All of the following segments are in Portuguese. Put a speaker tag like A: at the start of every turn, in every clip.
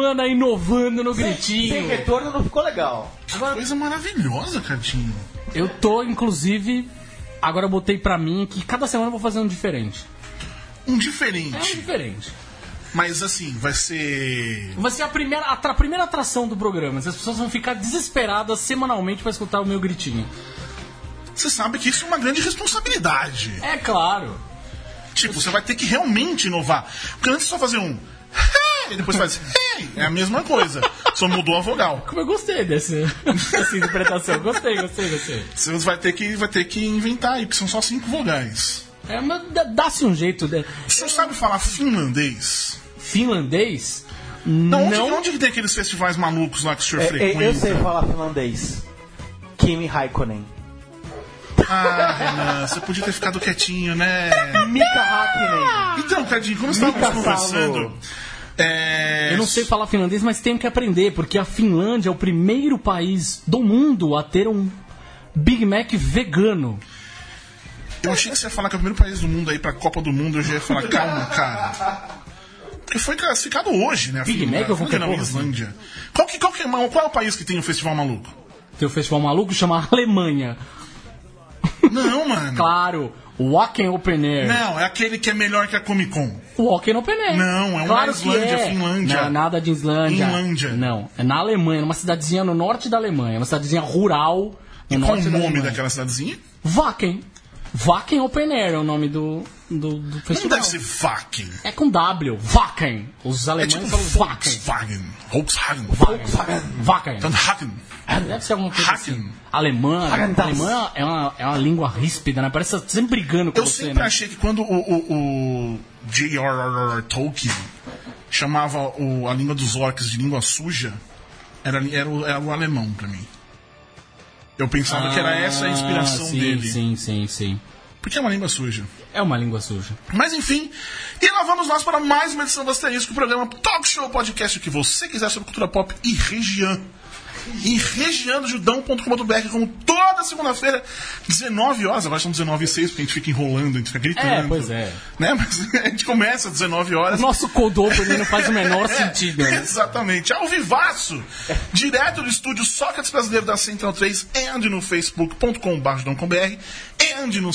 A: semana inovando no
B: Sem
A: gritinho.
B: retorno não ficou legal.
C: Coisa maravilhosa, Cadinho.
A: Eu tô, inclusive, agora eu botei pra mim que cada semana eu vou fazer um diferente.
C: Um
A: É um
C: diferente.
A: diferente.
C: Mas assim, vai ser.
A: Vai ser a primeira, a, tra- primeira atração do programa. As pessoas vão ficar desesperadas semanalmente pra escutar o meu gritinho.
C: Você sabe que isso é uma grande responsabilidade.
A: É claro.
C: Tipo, você vai ter que realmente inovar. Porque antes é só fazer um. E depois faz. Hey! É a mesma coisa. Só mudou a vogal.
A: Como eu gostei desse, dessa interpretação. Gostei, gostei, gostei.
C: Você vai ter que, vai ter que inventar aí, porque são só cinco vogais.
A: É, mas dá- dá-se um jeito. De...
C: Você sabe falar finlandês?
A: Finlandês?
C: Não, onde,
A: Não.
C: onde que tem aqueles festivais malucos lá que o senhor
B: É, é,
C: frequenta?
B: eu sei falar finlandês. Kimi Raikkonen.
C: Ah, Renan, você podia ter ficado quietinho, né?
B: Mika Hakkinen.
C: Então, Cadinho, como estávamos conversando. É...
A: Eu não sei falar finlandês, mas tenho que aprender, porque a Finlândia é o primeiro país do mundo a ter um Big Mac vegano.
C: Eu achei que você ia falar que é o primeiro país do mundo aí pra Copa do Mundo. Eu já ia falar, calma, cara. Porque foi classificado hoje, né?
A: Big Mac ou qualquer
C: não,
A: porra, assim.
C: Qual, que, qual, que, é- qual é o país que tem o festival maluco?
A: Tem o festival maluco chama Alemanha.
C: Não, mano.
A: Claro, Wacken Open Air.
C: Não, é aquele que é melhor que a Comic Con.
A: Wacken Open Air.
C: Não, é
A: claro que
C: Islândia,
A: é.
C: Finlândia.
A: Não, nada de Islândia.
C: Finlândia.
A: Não, é na Alemanha, numa cidadezinha no norte da Alemanha. Uma cidadezinha rural no
C: Qual
A: norte
C: o
A: da
C: nome
A: Alemanha.
C: daquela cidadezinha?
A: Wacken. Wacken Open Air é o nome do, do, do
C: Não
A: festival.
C: deve ser Wacken.
A: É com W, Wacken. Os
C: É
A: alemães
C: tipo
A: falam Wacken.
C: Volkswagen. Volkswagen.
A: Wacken.
C: Então, Hacken.
A: Deve ser alguma coisa
C: Hacken.
A: assim. Alemã,
B: Hagendas.
A: alemã é uma, é uma língua ríspida, né? Parece tá sempre brigando com
C: Eu
A: você,
C: sempre
A: né?
C: achei que quando o, o, o J.R.R. Tolkien chamava o- a língua dos orcs de língua suja, era, era, o, era o alemão pra mim. Eu pensava que era essa a inspiração
A: Ah, sim,
C: dele.
A: Sim, sim, sim.
C: Porque é uma língua suja.
A: É uma língua suja.
C: Mas enfim, e lá vamos nós para mais uma edição do Asterisco, o programa Talk Show Podcast, o que você quiser sobre cultura pop e região. E regiandojudão.com.br, como toda segunda-feira, 19 horas, agora são 19 e 6, porque a gente fica enrolando, a gente fica gritando.
A: É, pois é.
C: Né? Mas a gente começa às 19 horas.
A: O nosso cold opening não faz o menor sentido, né?
C: Exatamente, ao vivaço, direto do estúdio Sócrates Brasileiro da Central 3 and no facebook.com.br and no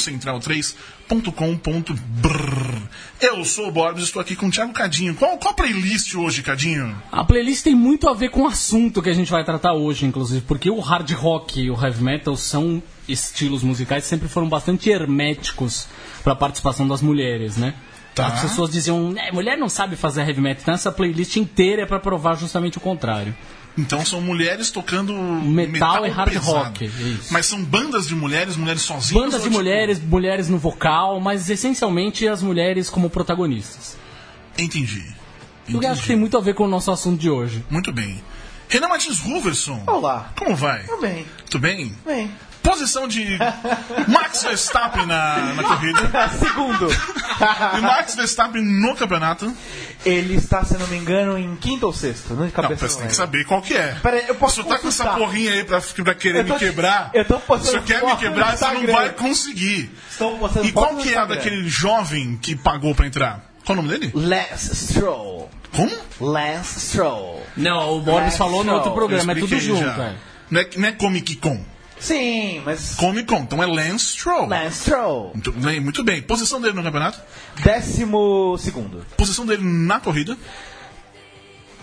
C: central3.com.br. Eu sou o Borbs, estou aqui com o Thiago Cadinho. Qual, qual a playlist hoje, Cadinho?
A: A playlist tem muito a ver com o assunto que a gente vai tratar hoje, inclusive, porque o hard rock e o heavy metal são estilos musicais que sempre foram bastante herméticos para a participação das mulheres, né?
C: Tá.
A: As pessoas diziam, é, mulher não sabe fazer heavy metal, então essa playlist inteira é para provar justamente o contrário.
C: Então são mulheres tocando
A: Metal e hard
C: pesado.
A: rock, isso.
C: Mas são bandas de mulheres, mulheres sozinhas?
A: Bandas de
C: tipo-
A: mulheres, mulheres no vocal, mas essencialmente as mulheres como protagonistas.
C: Entendi.
A: Eu acho que
C: Entendi.
A: tem muito a ver com o nosso assunto de hoje.
C: Muito bem. Renan Martins Ruverson.
B: Olá.
C: Como vai?
B: Tudo bem.
C: Tudo bem?
B: Bem.
C: Posição de Max Verstappen na, na corrida.
B: Segundo.
C: E Max Verstappen no campeonato.
B: Ele está, se não me engano, em quinto ou sexto. Não de
C: Não,
B: cabeça.
C: você tem que
B: lembro.
C: saber qual que é.
B: Pera aí, eu posso
C: Se você tá com essa porrinha aí pra, pra querer
B: Eu tô-
C: me quebrar,
B: eu tô
C: se
B: postando
C: você quer me quebrar, você não vai conseguir.
B: Estou postando
C: E qual que é daquele jovem que pagou pra entrar? Qual o nome dele?
B: Lance Stroll.
C: Como?
B: Lance Stroll.
A: Não, o Borbs
B: É,
A: falou no outro programa, é tudo junto. é.
C: Não é, não é Comic Con.
B: Sim, mas.
C: Comic Con. Então é Lance Stroll.
B: Lance Stroll.
C: Muito bem, muito bem. Posição dele no campeonato?
B: Décimo segundo.
C: Posição dele na corrida?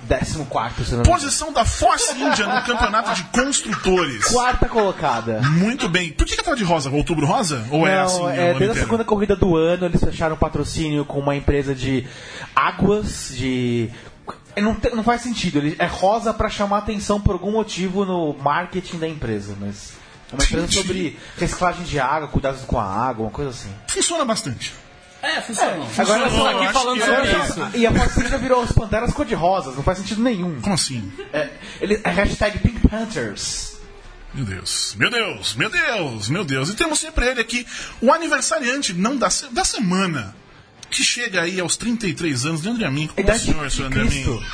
B: Décimo quarto, se não.
C: Posição da Force India no campeonato de construtores.
B: Quarta colocada.
C: Muito bem. Por que, que tava de rosa? Outubro rosa? Ou é
B: Não,
C: assim?
B: é,
C: ano
B: desde a
C: inteiro?
B: segunda corrida do ano eles fecharam um patrocínio com uma empresa de águas, de. Não, te- não faz sentido, ele é rosa pra chamar atenção por algum motivo no marketing da empresa, mas. É uma empresa sobre reciclagem de água, cuidados com a água, uma coisa assim.
C: Funciona bastante.
A: É, funciona.
B: Agora
C: Funcionou,
B: só
C: eu
A: aqui falando sobre
C: é.
A: isso.
B: E a Forcinha virou as panteras cor-de-rosas, não faz sentido nenhum.
C: Como assim?
B: É, ele, é hashtag Pink Panthers.
C: Meu Deus, meu Deus, meu Deus, meu Deus. E temos sempre ele aqui, o aniversariante, não da, se- da semana, que chega aí aos 33 anos, Leandro Amin. Como é o senhor,
B: de
C: senhor Leandro Amin?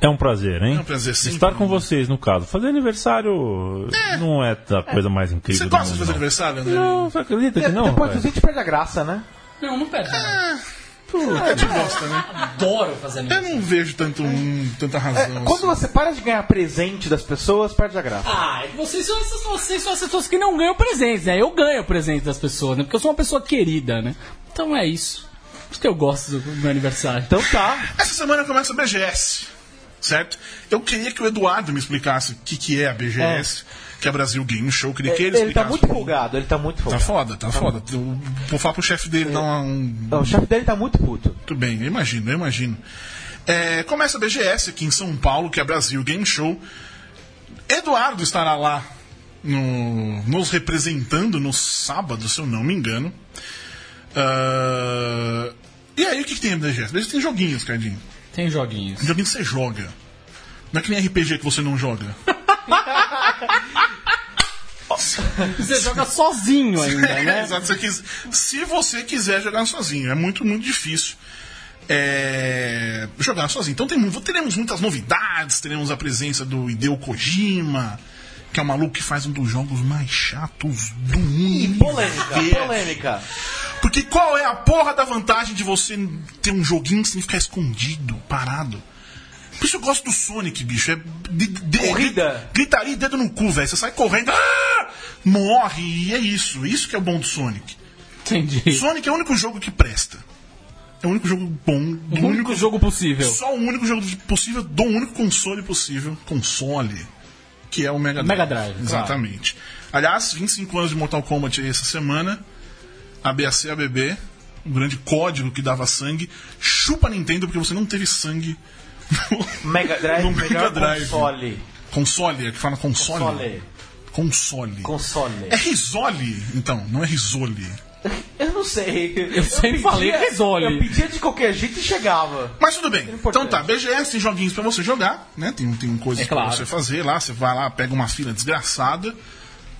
D: É um prazer, hein?
C: É um prazer, sim.
D: Estar com vocês, no caso. Fazer aniversário não é a coisa mais incrível
C: Você gosta de fazer
D: não.
C: aniversário, André?
D: Não, você acredita que não?
B: Depois
D: rapaz?
B: a gente perde a graça, né?
A: Não, não perde. né?
C: A gente gosta, né?
A: Adoro fazer
C: Eu
A: aniversário.
C: não vejo tanto, um, tanta razão.
B: Quando
C: assim.
B: você para de ganhar presente das pessoas, perde a graça.
A: Ah, é vocês são, essas, vocês são as pessoas que não ganham presentes, né? Eu ganho presente das pessoas, né? Porque eu sou uma pessoa querida, né? Então é isso. Por isso que eu gosto do meu aniversário.
B: Então tá.
C: Essa semana começa a BGS, certo? Eu queria que o Eduardo me explicasse o que, que é a BGS, que é Brasil Game Show. Queria que ele,
B: Ele tá
C: explicasse.
B: muito folgado, ele tá muito
C: Tá
B: folgado.
C: foda, tá foda. Eu vou falar pro chefe dele dar um.
B: Não, o chefe dele tá muito puto.
C: Tudo bem, eu imagino, eu imagino. É, começa a BGS aqui em São Paulo, que é Brasil Game Show. Eduardo estará lá no- nos representando no sábado, se eu não me engano. Ah, e aí, o que, que tem a BGS? BGS tem joguinhos, Cardinho.
A: Tem joguinhos.
C: Joguinho que você joga. Não é que nem RPG que você não joga.
A: Você joga sozinho ainda, né?
C: Exato, você quis- se você quiser jogar sozinho, é muito, muito difícil é, jogar sozinho. Então tem, teremos muitas novidades, teremos a presença do Hideo Kojima, que é o maluco que faz um dos jogos mais chatos do mundo.
B: Polêmica,
C: inteiro.
B: polêmica.
C: Porque qual é a porra da vantagem de você ter um joguinho sem ficar escondido, parado? Por isso eu gosto do Sonic, bicho. É de, de-
B: Corrida.
C: gritaria e dedo no cu, velho. Você sai correndo, ah! morre, e é isso. Isso que é o bom do Sonic.
A: Entendi.
C: Sonic é o único jogo que presta. É o único jogo bom. Do
A: O único jogo possível.
C: Só o único jogo possível do único console possível. Console. Que é o Mega Drive.
A: Mega Drive,
C: Exatamente. Aliás, 25 anos de Mortal Kombat aí essa semana. ABAC ABB. Um grande código que dava sangue. Chupa Nintendo porque você não teve sangue no
B: Mega Drive,
C: No Mega
B: melhor
C: Drive.
B: console.
C: console. É que fala console?
B: Console.
C: Console.
B: Console.
C: É risole, então, não é risole.
B: Eu não sei.
A: Eu sempre falei risole.
B: Eu pedia de qualquer jeito e chegava.
C: Mas tudo bem.
B: importante.
C: Então tá, BGS tem joguinhos pra você jogar, né? Tem, tem coisas
A: É claro.
C: pra você fazer lá. Você vai lá, pega uma fila desgraçada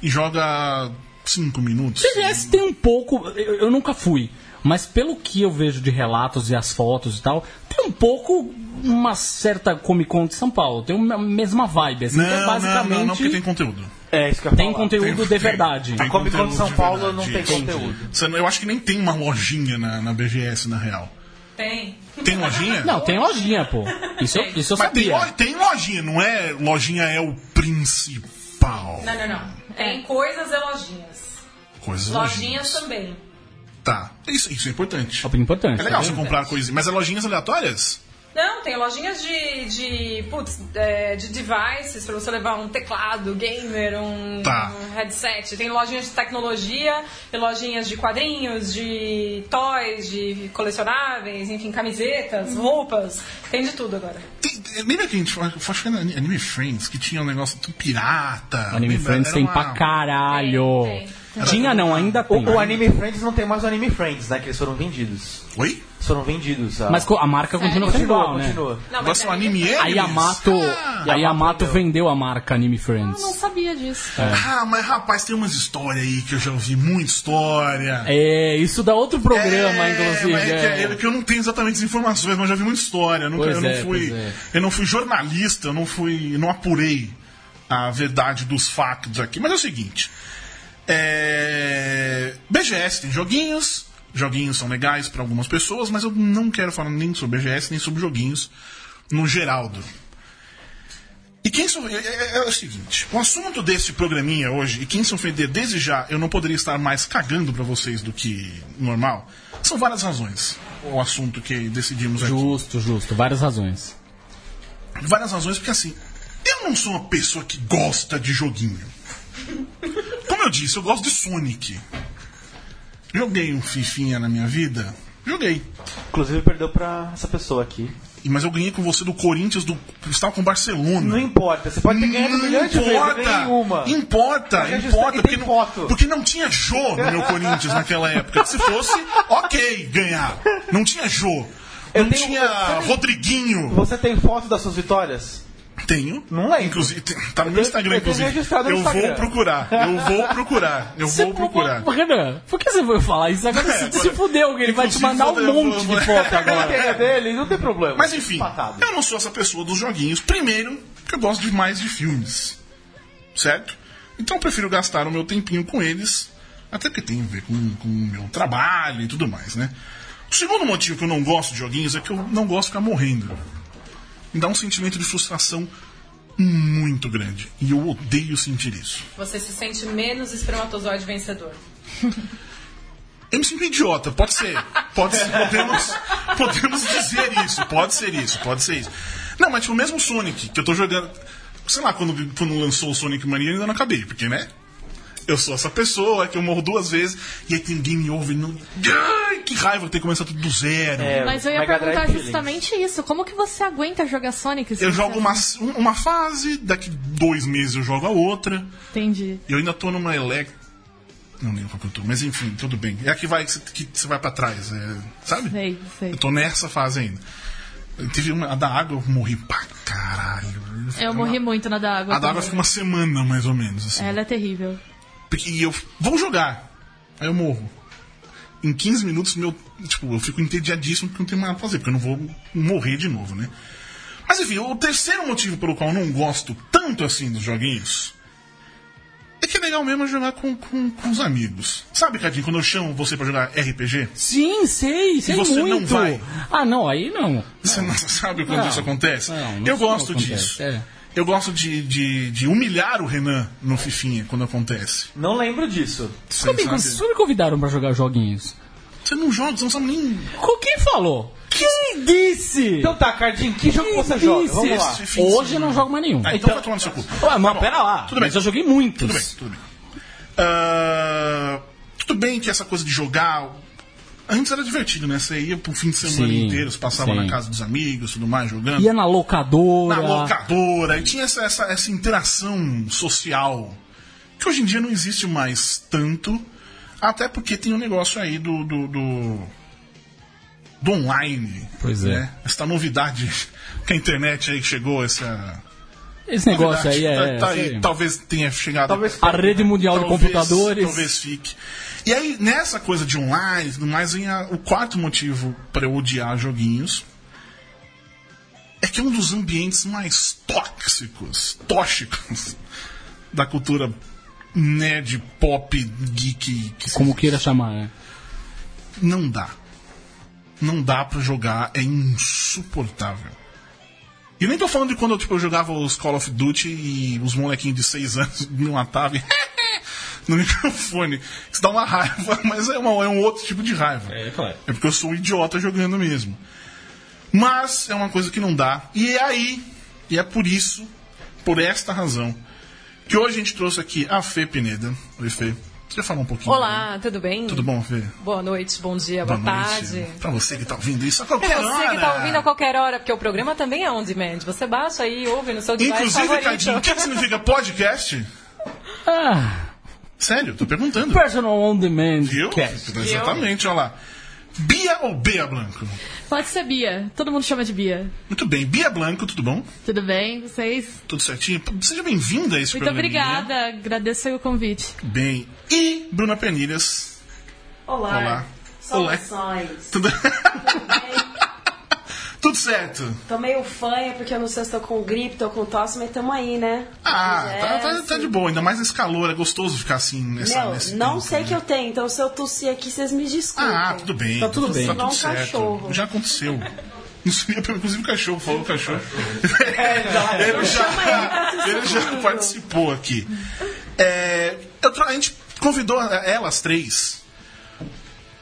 C: e joga cinco minutos.
A: TGS tem um pouco. Eu, eu nunca fui. Mas pelo que eu vejo de relatos e as fotos e tal, tem um pouco uma certa Comic Con de São Paulo. Tem uma mesma vibe, assim. que é
C: Não,
A: basicamente
C: não, não, não, porque tem conteúdo.
B: É isso que eu
A: tem
B: falar.
A: conteúdo
C: Tem-
A: de
C: tem-
A: verdade.
C: tem
B: A Comic Con de São
C: de
B: Paulo
C: verdade.
B: não tem
C: Entendi.
B: conteúdo.
C: Não- eu acho que nem tem uma lojinha na, na BGS, na real.
E: Tem.
C: Tem lojinha?
A: Não, tem lojinha, pô. Isso, eu- isso eu
C: Mas tem,
A: sabia.
C: tem lojinha, não é lojinha é o principal.
E: Não, não, não. Tem coisas e lojinhas.
C: Coisas
E: Lojinhas também.
C: Tá. Isso, isso é importante.
A: É importante.
C: É legal
A: tá
C: você comprar coisinhas. Mas é lojinhas aleatórias?
E: Não, tem lojinhas de, de, putz, é, de devices pra você levar um teclado gamer, um,
C: Tá.
E: um headset. Tem lojinhas de tecnologia, tem lojinhas de quadrinhos, de toys, de colecionáveis, enfim, camisetas, roupas. Tem de tudo agora.
C: Tem- lembra que a gente que era Anime Friends, que tinha um negócio tudo pirata.
A: Anime
C: Lembra?
A: Friends
C: Era
A: tem
C: uma-
A: pra caralho.
E: Tem, tem.
A: Tinha não, ainda tem.
B: O, o Anime Friends não tem mais o Anime Friends, né? Que eles foram vendidos.
C: Oi?
B: Foram vendidos. A...
A: Mas a marca continua sendo
B: continua,
A: igual, né?
B: continua.
E: Não,
C: Nossa, o
E: é-
C: anime
A: A
C: Animes?
A: Yamato,
C: Ah,
A: a Yamato
B: vendeu.
A: vendeu a marca Anime Friends.
E: Eu não sabia disso.
C: ah, mas rapaz, tem umas histórias aí que eu já ouvi, muita história.
A: É, isso dá outro programa,
C: É,
A: inclusive.
C: mas é que,
A: é.
C: é que eu não tenho exatamente as informações, mas eu já vi muita história. Eu, nunca,
A: Pois
C: eu não
A: é,
C: fui.
A: pois é.
C: Eu não fui jornalista, eu não fui. não apurei a verdade dos factos aqui. Mas é o seguinte. É, BGS tem joguinhos. Joguinhos são legais para algumas pessoas, mas eu não quero falar nem sobre BGS, nem sobre joguinhos no Geraldo. E quem se, é, é- é o seguinte, o assunto desse programinha hoje, e quem se ofender desde já, eu não poderia estar mais cagando pra vocês do que normal, são várias razões. O assunto que decidimos aqui.
A: Justo, justo. Várias razões.
C: Várias razões, porque assim, eu não sou uma pessoa que gosta de joguinho. Eu disse, eu gosto de Sonic. Joguei um Fifinha na minha vida? Joguei.
B: Inclusive perdeu pra essa pessoa aqui.
C: Mas eu ganhei com você do Corinthians, do estava com o Barcelona.
B: Não importa, você pode ter ganhado milhões de vezes, eu ganhei uma.
C: Importa,
B: Mas
C: importa. Porque não, porque não tinha Jô no meu Corinthians naquela época. Se fosse, ok, ganhar. Não tinha Jô.
B: Eu
C: Não
B: tenho-
C: tinha
B: tenho-
C: Rodriguinho.
B: Você tem foto das suas vitórias?
C: Tenho.
B: Não lembro.
C: Inclusive, tá no
B: Eu
C: meu Instagram,
B: eu
C: inclusive.
B: registrado no
C: Eu vou
B: Instagram.
C: procurar. Eu vou procurar. Eu vou procurar.
A: Renan, por que você foi falar isso? Agora você
C: agora-
A: se fudeu, ele vai te mandar um
C: vou-
A: monte
C: vou-
A: de foto
B: A
A: agora.
B: carteira dele, não tem problema.
C: Mas enfim,
B: Empatado.
C: eu não sou essa pessoa dos joguinhos. Primeiro, que eu gosto demais de filmes. Certo? Então eu prefiro gastar o meu tempinho com eles. Até porque tem a ver com, com o meu trabalho e tudo mais, né? O segundo motivo que eu não gosto de joguinhos é que eu não gosto de ficar morrendo. Me dá um sentimento de frustração muito grande. E eu odeio sentir isso.
E: Você se sente menos espermatozoide vencedor.
C: Eu me sinto idiota, pode ser. Pode ser, podemos, podemos dizer isso, pode ser isso, pode ser isso. Não, mas tipo, mesmo o Sonic, que eu tô jogando. Sei lá, quando, quando lançou o Sonic Mania, eu ainda não acabei, porque, né? Eu sou essa pessoa que eu morro duas vezes e aí tem game over. Não... Ai, que raiva ter que começar tudo do zero.
B: É,
F: Mas eu ia
B: Mega
F: perguntar
B: Drive
F: justamente isso. Como que você aguenta jogar Sonic?
C: Eu jogo uma, uma fase, daqui dois meses eu jogo a outra.
F: Entendi.
C: Eu ainda tô numa elec. Não lembro qual que eu tô, mas enfim, tudo bem. É a que vai que você, vai pra trás, é, sabe?
F: Sei, sei.
C: Eu tô nessa fase ainda. Eu tive uma, a da água, eu morri pra caralho.
F: Eu morri muito na da água.
C: A da água
F: também.
C: fica uma semana, mais ou menos. Assim.
F: Ela é terrível.
C: E eu vou jogar. Aí eu morro. Em 15 minutos, meu. Tipo, eu fico entediadíssimo porque não tem mais nada pra fazer, porque eu não vou morrer de novo, né? Mas enfim, o terceiro motivo pelo qual eu não gosto tanto assim dos joguinhos é que é legal mesmo jogar com, com, com os amigos. Sabe, Cadinho, quando eu chamo você pra jogar RPG?
A: Sim, sei, sei
C: você não
A: muito.
C: vai?
A: Ah, não, aí não.
C: Você não sabe quando
A: Não.
C: isso acontece?
A: Não, não
C: eu gosto
A: acontece,
C: disso.
A: é.
C: Eu gosto de, de, de humilhar o Renan no Fifinha quando acontece.
B: Não lembro disso.
C: Você
A: Como me,
C: sabe?
A: como me convidaram pra jogar joguinhos?
C: Você não joga, você não sabe nem.
A: Com quem falou? Quem disse?
B: Então tá, Cardinho, que jogo
A: Quem
B: você joga?
A: disse?
B: Vamos lá.
C: Esse
A: Hoje eu não jogo mais nenhum.
C: Ah, então, vai tomar no seu cu.
A: Ué, mas pera lá.
C: Tudo bem.
A: Mas eu joguei muitos.
C: Tudo bem, tudo bem. Ah, tudo bem que essa coisa de jogar. Antes era divertido, né? Você ia pro fim de semana
A: Sim,
C: inteiro, você passava
A: sim.
C: na casa dos amigos, tudo mais, jogando.
A: Ia na locadora.
C: na locadora, e tinha essa, essa, essa interação social que hoje em dia não existe mais tanto, até porque tem um negócio aí do. do, do, do online.
A: Pois é.
C: né? Essa novidade que a internet aí chegou, essa.
A: Esse negócio aí
C: novidade,
A: é.
C: tá- tá aí, talvez tenha chegado.
B: Talvez
A: A rede mundial de
C: Talvez-
A: computadores.
C: Talvez fique. E aí, nessa coisa de online e tudo mais, vem a- o quarto motivo para eu odiar joguinhos. É que é um dos ambientes mais tóxicos, tóxicos da cultura nerd, pop, geek. Que
A: Como queira chamar, né?
C: Não dá. Não dá pra jogar, é insuportável. E eu nem tô falando de quando tipo, eu jogava os Call of Duty e os molequinhos de 6 anos me matavam e no microfone. Isso dá uma raiva, mas é, uma- é um outro tipo de raiva.
A: É, claro.
C: É porque eu sou um idiota jogando mesmo. Mas é uma coisa que não dá. E é aí, e é por isso, por esta razão, que hoje a gente trouxe aqui a Fê Pineda. Oi, Fê. Você quer falar um pouquinho?
E: Olá, tudo bem?
C: Tudo bom, Fê?
E: Boa noite, bom dia, boa,
C: Boa
E: tarde.
C: Pra você que tá ouvindo isso a qualquer hora.
E: você que tá ouvindo a qualquer hora, porque o programa também é on demand. Você baixa aí, ouve no seu device
C: Inclusive. Cadinho, o que, que significa podcast?
A: Ah,
C: Sério, tô perguntando.
A: personal on demand
C: Viu?
A: cast.
C: Exatamente, olha lá. Bia ou Bia Blanco?
F: Pode ser Bia. Todo mundo chama de Bia.
C: Muito bem. Bia Blanco, tudo bom?
F: Tudo bem, vocês?
C: Tudo certinho? Seja bem-vinda a esse
F: Muito obrigada. Agradeço aí o convite.
C: Bem. E Bruna Penilhas.
G: Olá.
C: Olá.
G: Saudações.
C: Tudo... Tudo certo.
G: Tô meio fanha porque eu não sei se tô com gripe, tô com tosse, mas tamo aí, né?
C: Ah,
G: Mas é,
C: tá, tá- tá de boa. Ainda mais nesse calor. É gostoso ficar assim nessa,
G: Meu,
C: nesse
G: não
C: tempo,
G: sei
C: né?
G: que eu tenho, então se eu tossir aqui, vocês me desculpem.
C: Ah, tudo bem.
A: Tá tudo bem.
C: Tá tudo
G: um
C: certo.
G: cachorro.
C: Já aconteceu. Isso, Inclusive o cachorro, falou o cachorro. ele,
G: Chama ele
C: já, ele já participou aqui. É, a gente convidou elas três.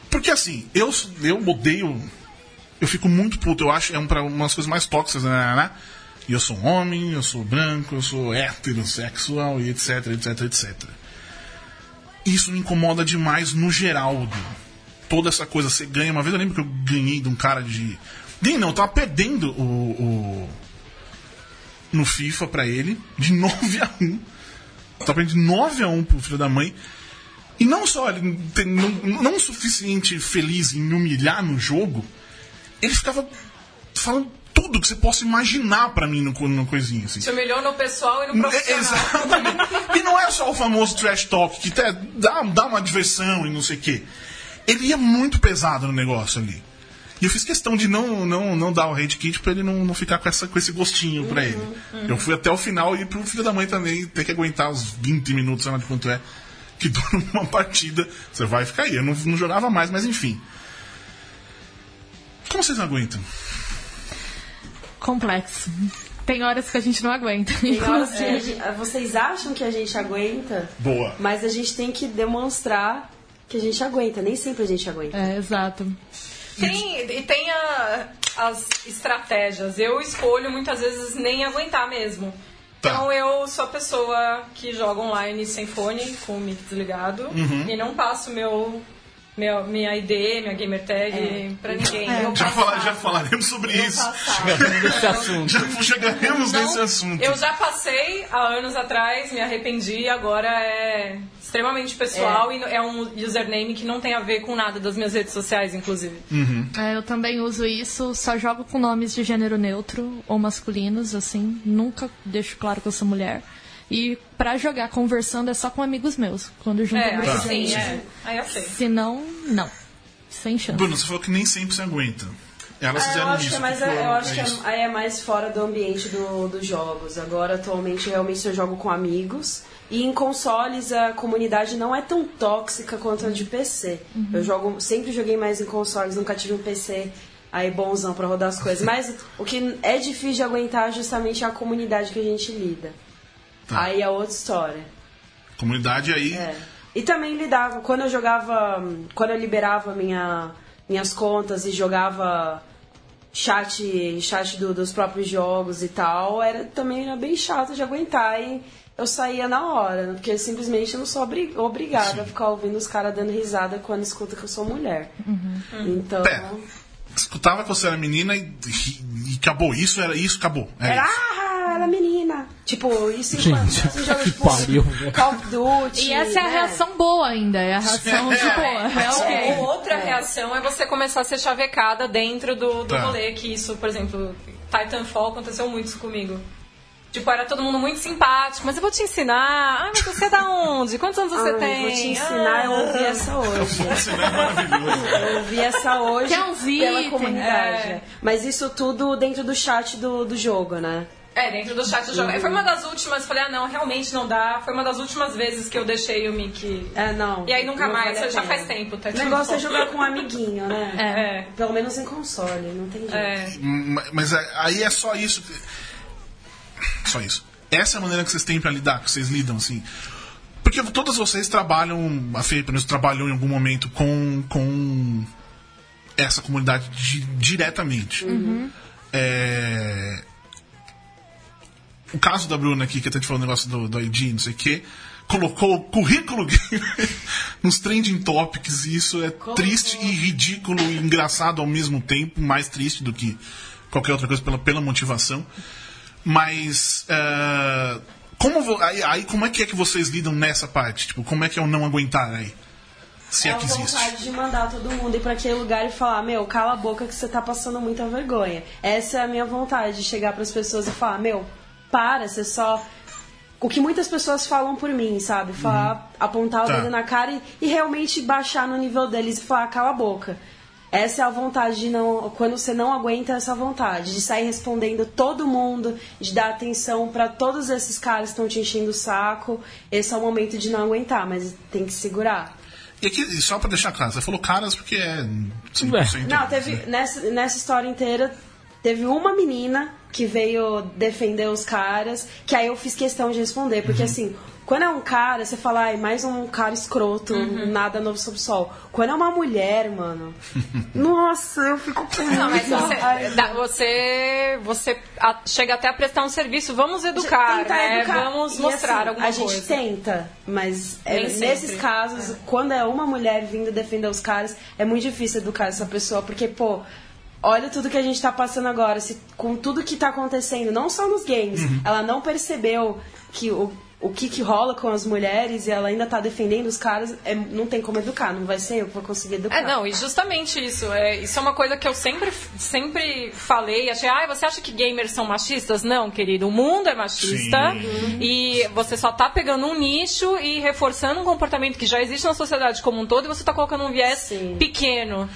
C: Porque assim, eu, eu odeio. Eu fico muito puto, eu acho, é um, pra umas coisas mais tóxicas, né? né? E eu sou homem, eu sou branco, eu sou heterossexual e etc, etc, etc. Isso me incomoda demais no geral. Toda essa coisa, você ganha. Uma vez eu lembro que eu ganhei de um cara de. Ganhei não, eu tava perdendo o. o- no FIFA pra ele, de 9 a 1. Tava perdendo de 9 a 1 pro filho da mãe. E não só ele não, não o suficiente feliz em humilhar no jogo, ele ficava falando tudo que você possa imaginar pra mim no, no coisinho, assim.
E: Te humilhou no pessoal e no
C: É,
E: profissional.
C: Exatamente. E não é só o famoso trash talk, que até dá, dá uma diversão e não sei o quê. Ele ia muito pesado no negócio ali. E eu fiz questão de não, não, não dar o hate kit pra ele não, não ficar com, essa, com esse gostinho pra ele. Eu fui até o final e pro filho da mãe também ter que aguentar os 20 minutos, sei lá de quanto é, que dura uma partida. Você vai ficar aí. Eu não, não jogava mais, mas enfim. Como vocês aguentam?
F: Complexo. Tem horas que a gente não aguenta.
G: Tem horas que a
F: inclusive.
G: gente- vocês acham que a gente aguenta,
C: Boa.
G: mas a gente tem que demonstrar que a gente aguenta. Nem sempre a gente aguenta.
F: É, exato.
E: Tem, e tem a- as estratégias. Eu escolho muitas vezes nem aguentar mesmo.
C: Tá.
E: Então eu sou a pessoa que joga online sem fone, com o mic desligado,
C: Uhum.
E: e não passo meu, meu, minha ID, minha gamer tag pra ninguém. Eu
C: Já,
E: passo-
C: fala- já falaremos sobre isso.
A: Desse assunto.
C: Já chegaremos
E: Então,
C: nesse assunto.
E: Eu já passei há anos atrás, me arrependi, agora é extremamente pessoal e é um username que não tem a ver com nada das minhas redes sociais, inclusive.
F: É, eu também uso isso, só jogo com nomes de gênero neutro ou masculinos, assim. Nunca deixo claro que eu sou mulher. E pra jogar conversando é só com amigos meus, quando junto
E: É,
F: de
E: sim, é. Aí eu sei.
F: Se não, não. Sem chance.
C: Bruno, você falou que nem sempre você aguenta. Elas
G: É, eu acho
C: isso.
G: que é mais,
C: que foi-
G: eu acho que
C: isso.
G: é, aí é mais fora do ambiente do- dos jogos. Agora, atualmente, realmente eu jogo com amigos. E em consoles a comunidade não é tão tóxica quanto a de PC. Eu jogo, sempre joguei mais em consoles, nunca tive um PC aí bonzão pra rodar as coisas. Mas o que é difícil de aguentar justamente é a comunidade que a gente lida.
C: Tá.
G: Aí é outra história.
C: Comunidade aí.
G: É. E também lidava, quando eu jogava, quando eu liberava minha, minhas contas e jogava chat, chat do- dos próprios jogos e tal, era também era bem chato de aguentar e eu saía na hora, porque simplesmente eu não sou obri- obrigada a ficar ouvindo os caras dando risada quando escuta que eu sou mulher. Então,
C: Pera. Escutava que você era menina e, e- e acabou. Isso era isso, acabou. É
G: era,
C: isso.
G: Ah, ela é menina. Tipo, isso em
A: Gente,
G: em jogo,
A: que
G: tipo,
A: pariu, velho.
G: Call of Duty.
F: E essa é a
G: né?
F: reação boa ainda, é a reação de boa. É ok.
E: Ou outra reação é você começar a ser chavecada dentro do, do
C: Tá.
E: rolê, que isso, por exemplo, Titanfall aconteceu muito isso comigo. Tipo, era todo mundo muito simpático, mas eu vou te ensinar. Ah, mas você é da onde? Quantos anos você
G: Ai,
E: tem?
G: Vou te ensinar, eu ouvi
E: Ah.
G: essa hoje.
C: É maravilhoso.
G: Eu ouvi essa hoje
F: Quer uns
G: pela comunidade.
E: é.
G: Mas isso tudo dentro do chat do, do jogo, né?
E: É, dentro do chat do jogo. Foi uma das últimas, falei, ah, não, realmente não dá. Foi uma das últimas vezes que eu deixei o Mickey.
G: É, não.
E: E aí nunca
G: não
E: mais,
G: vale
E: já faz tempo. Tá
G: O negócio é jogar com um amiguinho, né?
E: É.
G: Pelo menos em console, não tem jeito.
E: É.
C: Ma- Mas é- aí é só isso. Só isso. Essa é a maneira que vocês têm pra lidar, que vocês lidam, assim. Porque todas vocês trabalham, a Fê, pelo menos trabalhou em algum momento com, com essa comunidade di- diretamente. É, O caso da Bruna aqui, que até te falou o negócio do, do ID, não sei o quê, colocou o currículo nos trending topics, e isso é triste e ridículo e engraçado ao mesmo tempo, mais triste do que qualquer outra coisa pela, pela motivação. Mas é, como aí, aí como é que é que vocês lidam nessa parte? Tipo, como é que é o não aguentar aí? Se é,
G: É
C: que existe.
G: vontade de mandar todo mundo ir pra aquele lugar e falar, meu, cala a boca que você tá passando muita vergonha. Essa é a minha vontade, de chegar pras pessoas e falar, meu, para, você só. O que muitas pessoas falam por mim, sabe? Falar, apontar o
C: Tá.
G: dedo na cara e, e realmente baixar no nível deles e falar, cala a boca. Essa é a vontade de não. Quando você não aguenta essa vontade, de sair respondendo todo mundo, de dar atenção pra todos esses caras que estão te enchendo o saco. Esse é o momento de não aguentar, mas tem que segurar.
C: E aqui, e só pra deixar claro, você falou caras porque é 100%.
G: Não, teve nessa, nessa história inteira teve uma menina que veio defender os caras, que aí eu fiz questão de responder, porque assim, quando é um cara, você fala, ai, mais um cara escroto, nada novo sob o sol. Quando é uma mulher, mano, nossa, eu fico com
E: Não, mas você, você, você a- chega até a prestar um serviço. Vamos educar,
G: Tentar
E: né?
G: educar.
E: Vamos
G: E,
E: mostrar
G: assim,
E: alguma
G: A gente
E: coisa.
G: tenta, mas é, nesses casos, quando é uma mulher vindo defender os caras, é muito difícil educar essa pessoa, porque, pô, olha tudo que a gente tá passando agora, se, com tudo que tá acontecendo, não só nos games, ela não percebeu que o, o que, que rola com as mulheres e ela ainda tá defendendo os caras, é, não tem como educar, não vai ser eu que vou conseguir educar.
E: É, não, e justamente isso. É, isso é uma coisa que eu sempre, sempre falei. Achei, ah, você acha que gamers são machistas? Não, querido. O mundo é machista e você só tá pegando um nicho e reforçando um comportamento que já existe na sociedade como um todo e você tá colocando um viés
G: Sim.
E: pequeno.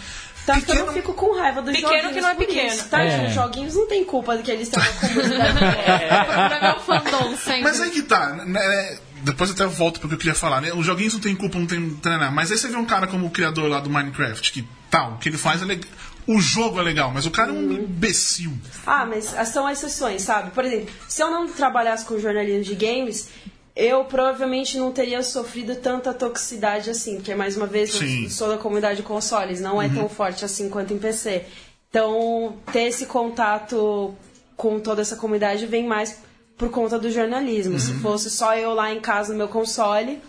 G: Tanto que eu
C: Pequeno-
G: não fico com raiva dos
E: Pequeno
G: joguinhos
E: que não é pequeno.
G: isso, tá?
A: É.
G: Os joguinhos não tem culpa de que eles têm uma comunidade
F: problema é o fandom sempre.
C: Mas aí que tá, né, é, depois eu até volto porque eu queria falar, né? Os joguinhos não tem culpa, não tem treinar. Mas aí você vê um cara como o criador lá do Minecraft, que tal, o que ele faz é legal. O jogo é legal, mas o cara é um imbecil.
G: Ah, mas são exceções, sabe? Por exemplo, se eu não trabalhasse com jornalismo de games, eu provavelmente não teria sofrido tanta toxicidade assim, porque mais uma vez
C: Sim.
G: eu sou da comunidade de consoles, não é tão forte assim quanto em PC. Então, ter esse contato com toda essa comunidade vem mais por conta do jornalismo. Se fosse só eu lá em casa no meu console,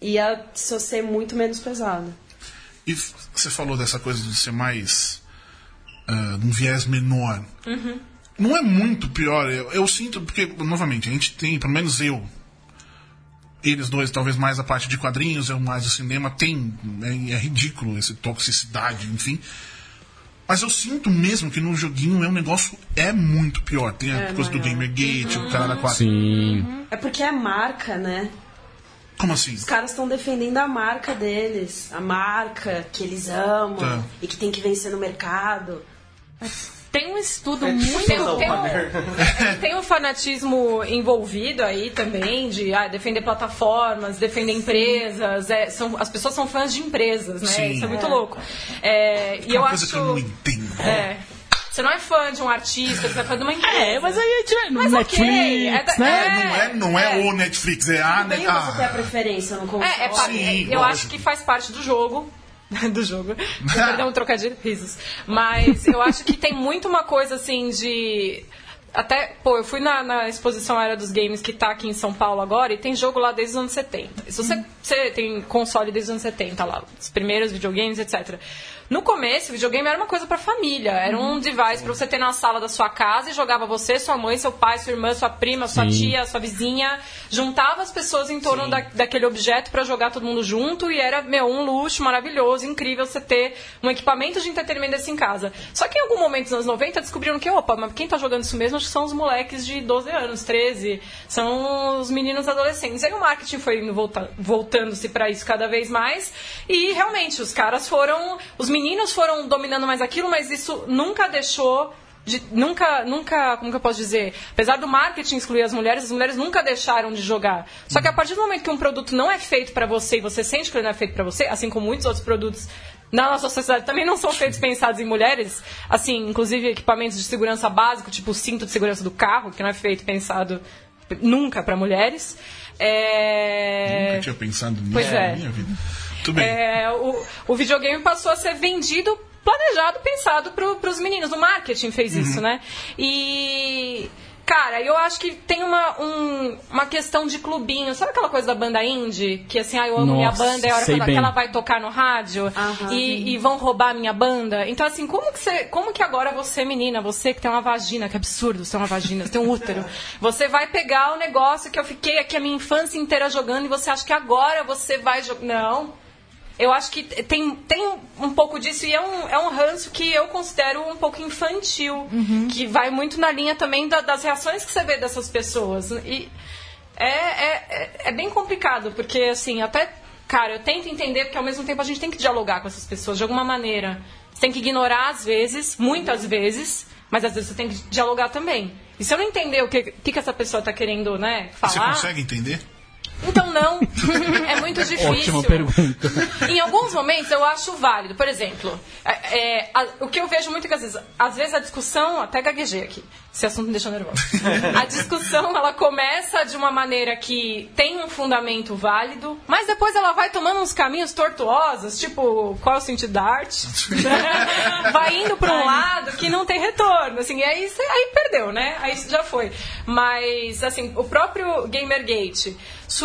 G: ia só ser muito menos pesado.
C: E você falou dessa coisa de ser mais. ah, um viés menor. Não é muito pior. Eu, eu sinto, porque, novamente, a gente tem, pelo menos eu. Eles dois, talvez mais a parte de quadrinhos, eu mais o cinema, tem. É, é ridículo essa toxicidade, enfim. Mas eu sinto mesmo que no joguinho é um negócio é muito pior. Tem a coisa do Gamergate, o cara da quatro.
A: Sim.
G: É porque é marca, né?
C: Como assim?
G: Os caras estão defendendo a marca deles, a marca que eles amam
C: Tá.
G: e que tem que vencer no mercado.
F: Tem um estudo muito.
E: Tem, tem um, tem um fanatismo envolvido aí também de ah, defender plataformas, defender empresas. é, são, as pessoas são fãs de empresas, né?
C: Sim.
E: Isso é muito louco. É, e
C: É
E: eu
C: uma coisa
E: acho.
C: que eu não entendo.
E: É. Você não é fã de um artista, você é fã de uma empresa.
A: É, mas aí a gente vai no
E: Mas ok,
A: Netflix,
E: é da-
A: né?
C: Não é, não é, o Netflix, é a.
G: Bem
C: Net-
G: você ter a
C: ah,
G: preferência no console.
E: É, é
C: Sim,
E: é, eu
C: lógico.
E: acho que faz parte do jogo. do jogo. Perdão, um trocadilho, risos. Mas eu acho que tem muito uma coisa assim de. Até, pô, eu fui na, na exposição Era dos Games que tá aqui em São Paulo agora e tem jogo lá desde os anos 70. E se você, você tem console desde os anos 70 lá, os primeiros videogames, etc. No começo, o videogame era uma coisa pra família. Era um device pra você ter na sala da sua casa e jogava você, sua mãe, seu pai, sua irmã, sua prima, sua
A: Sim.
E: tia, sua vizinha. Juntava as pessoas em torno da, daquele objeto pra jogar todo mundo junto e era, meu, um luxo maravilhoso, incrível você ter um equipamento de entretenimento desse em casa. Só que em algum momento dos anos 90 descobriram que, opa, mas quem tá jogando isso mesmo acho que são os moleques de 12 anos, 13. São os meninos adolescentes. Aí o marketing foi volta- voltando-se pra isso cada vez mais. E realmente, os caras foram. Os meninos foram dominando mais aquilo, mas isso nunca deixou. de- nunca, nunca, como que eu posso dizer? Apesar do marketing excluir as mulheres, as mulheres nunca deixaram de jogar. Só que a partir do momento que um produto não é feito pra você e você sente que ele não é feito pra você, assim como muitos outros produtos na nossa sociedade também não são feitos pensados em mulheres, assim, inclusive equipamentos de segurança básico, tipo o cinto de segurança do carro, que não é feito pensado nunca pra mulheres. É...
C: Nunca tinha pensado nisso
E: Pois
C: na
E: é.
C: minha vida. Tudo bem.
E: É, o, o videogame passou a ser vendido, planejado, pensado para os meninos. O marketing fez
C: Uhum.
E: isso, né? E. Cara, eu acho que tem uma, um- uma questão de clubinho. Sabe aquela coisa da banda indie? Que assim, ah, eu amo minha
A: Nossa,
E: banda, é a hora que ela, que
A: bem.
E: ela vai tocar no rádio
G: Aham.
E: e, e vão roubar a minha banda. Então, assim, como que, você, como que agora você, menina, você que tem uma vagina, que absurdo você tem uma vagina, você tem um útero, você vai pegar o negócio que eu fiquei aqui a minha infância inteira jogando e você acha que agora você vai jogar. Não. Eu acho que tem, tem um pouco disso e é um, é um ranço que eu considero um pouco infantil, que vai muito na linha também da- das reações que você vê dessas pessoas. E é, é, é, é bem complicado, porque assim, até, cara, eu tento entender que ao mesmo tempo a gente tem que dialogar com essas pessoas de alguma maneira. Você tem que ignorar às vezes, muitas vezes, mas às vezes você tem que dialogar também. E se eu não entender o que, que, que essa pessoa está querendo né, falar.
C: Você consegue entender?
E: Então não. é muito difícil.
A: Ótima pergunta.
E: Em alguns momentos eu acho válido. Por exemplo, é, é, a- o que eu vejo muito que às vezes, às vezes a discussão, até gaguejei aqui, esse assunto me deixou nervosa. A discussão ela começa de uma maneira que tem um fundamento válido, mas depois ela vai tomando uns caminhos tortuosos, tipo, qual é o sentido da arte? vai indo para um lado que não tem retorno, assim, e aí, aí perdeu, né? Aí isso já foi. Mas, assim, o próprio Gamergate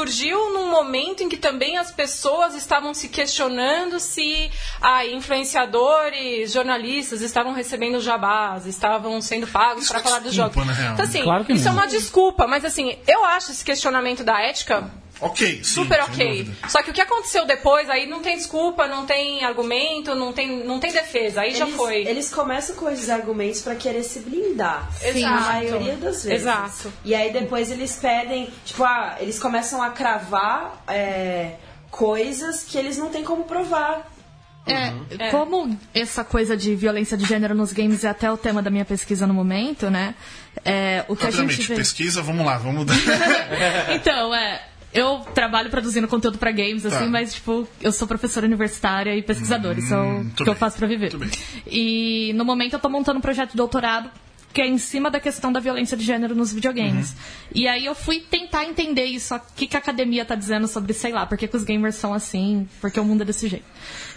E: surgiu num momento em que também as pessoas estavam se questionando se ah, influenciadores, jornalistas estavam recebendo jabás, estavam sendo pagos para
C: é
E: falar dos
C: desculpa,
E: jogos.
C: na real.
E: Então, assim,
A: Claro que
E: isso é
A: não.
E: uma desculpa, mas assim, eu acho esse questionamento da ética
C: Ok, sim.
E: super ok. Só que o que aconteceu depois, aí não tem desculpa, não tem argumento, não tem, não tem defesa, aí já
G: eles,
E: foi.
G: Eles começam com esses argumentos pra querer se blindar.
E: Exato.
G: A maioria das vezes.
E: Exato.
G: E aí depois eles pedem, tipo, ah, eles começam a cravar é, coisas que eles não têm como provar.
F: É, como essa coisa de violência de gênero nos games é até o tema da minha pesquisa no momento, né? É, o que a gente vê...
C: pesquisa, vamos lá, vamos dar.
F: Então, é. Eu trabalho produzindo conteúdo pra games, assim,
C: Tá.
F: mas, tipo, eu sou professora universitária e pesquisadora. isso é o
C: Hum,
F: que eu
C: bem,
F: faço pra viver. E no momento eu tô montando um projeto de doutorado que é em cima da questão da violência de gênero nos videogames.
C: Uhum.
F: E aí eu fui tentar entender isso, o que, que a academia tá dizendo sobre, sei lá, por que, que os gamers são assim, porque o mundo é desse jeito.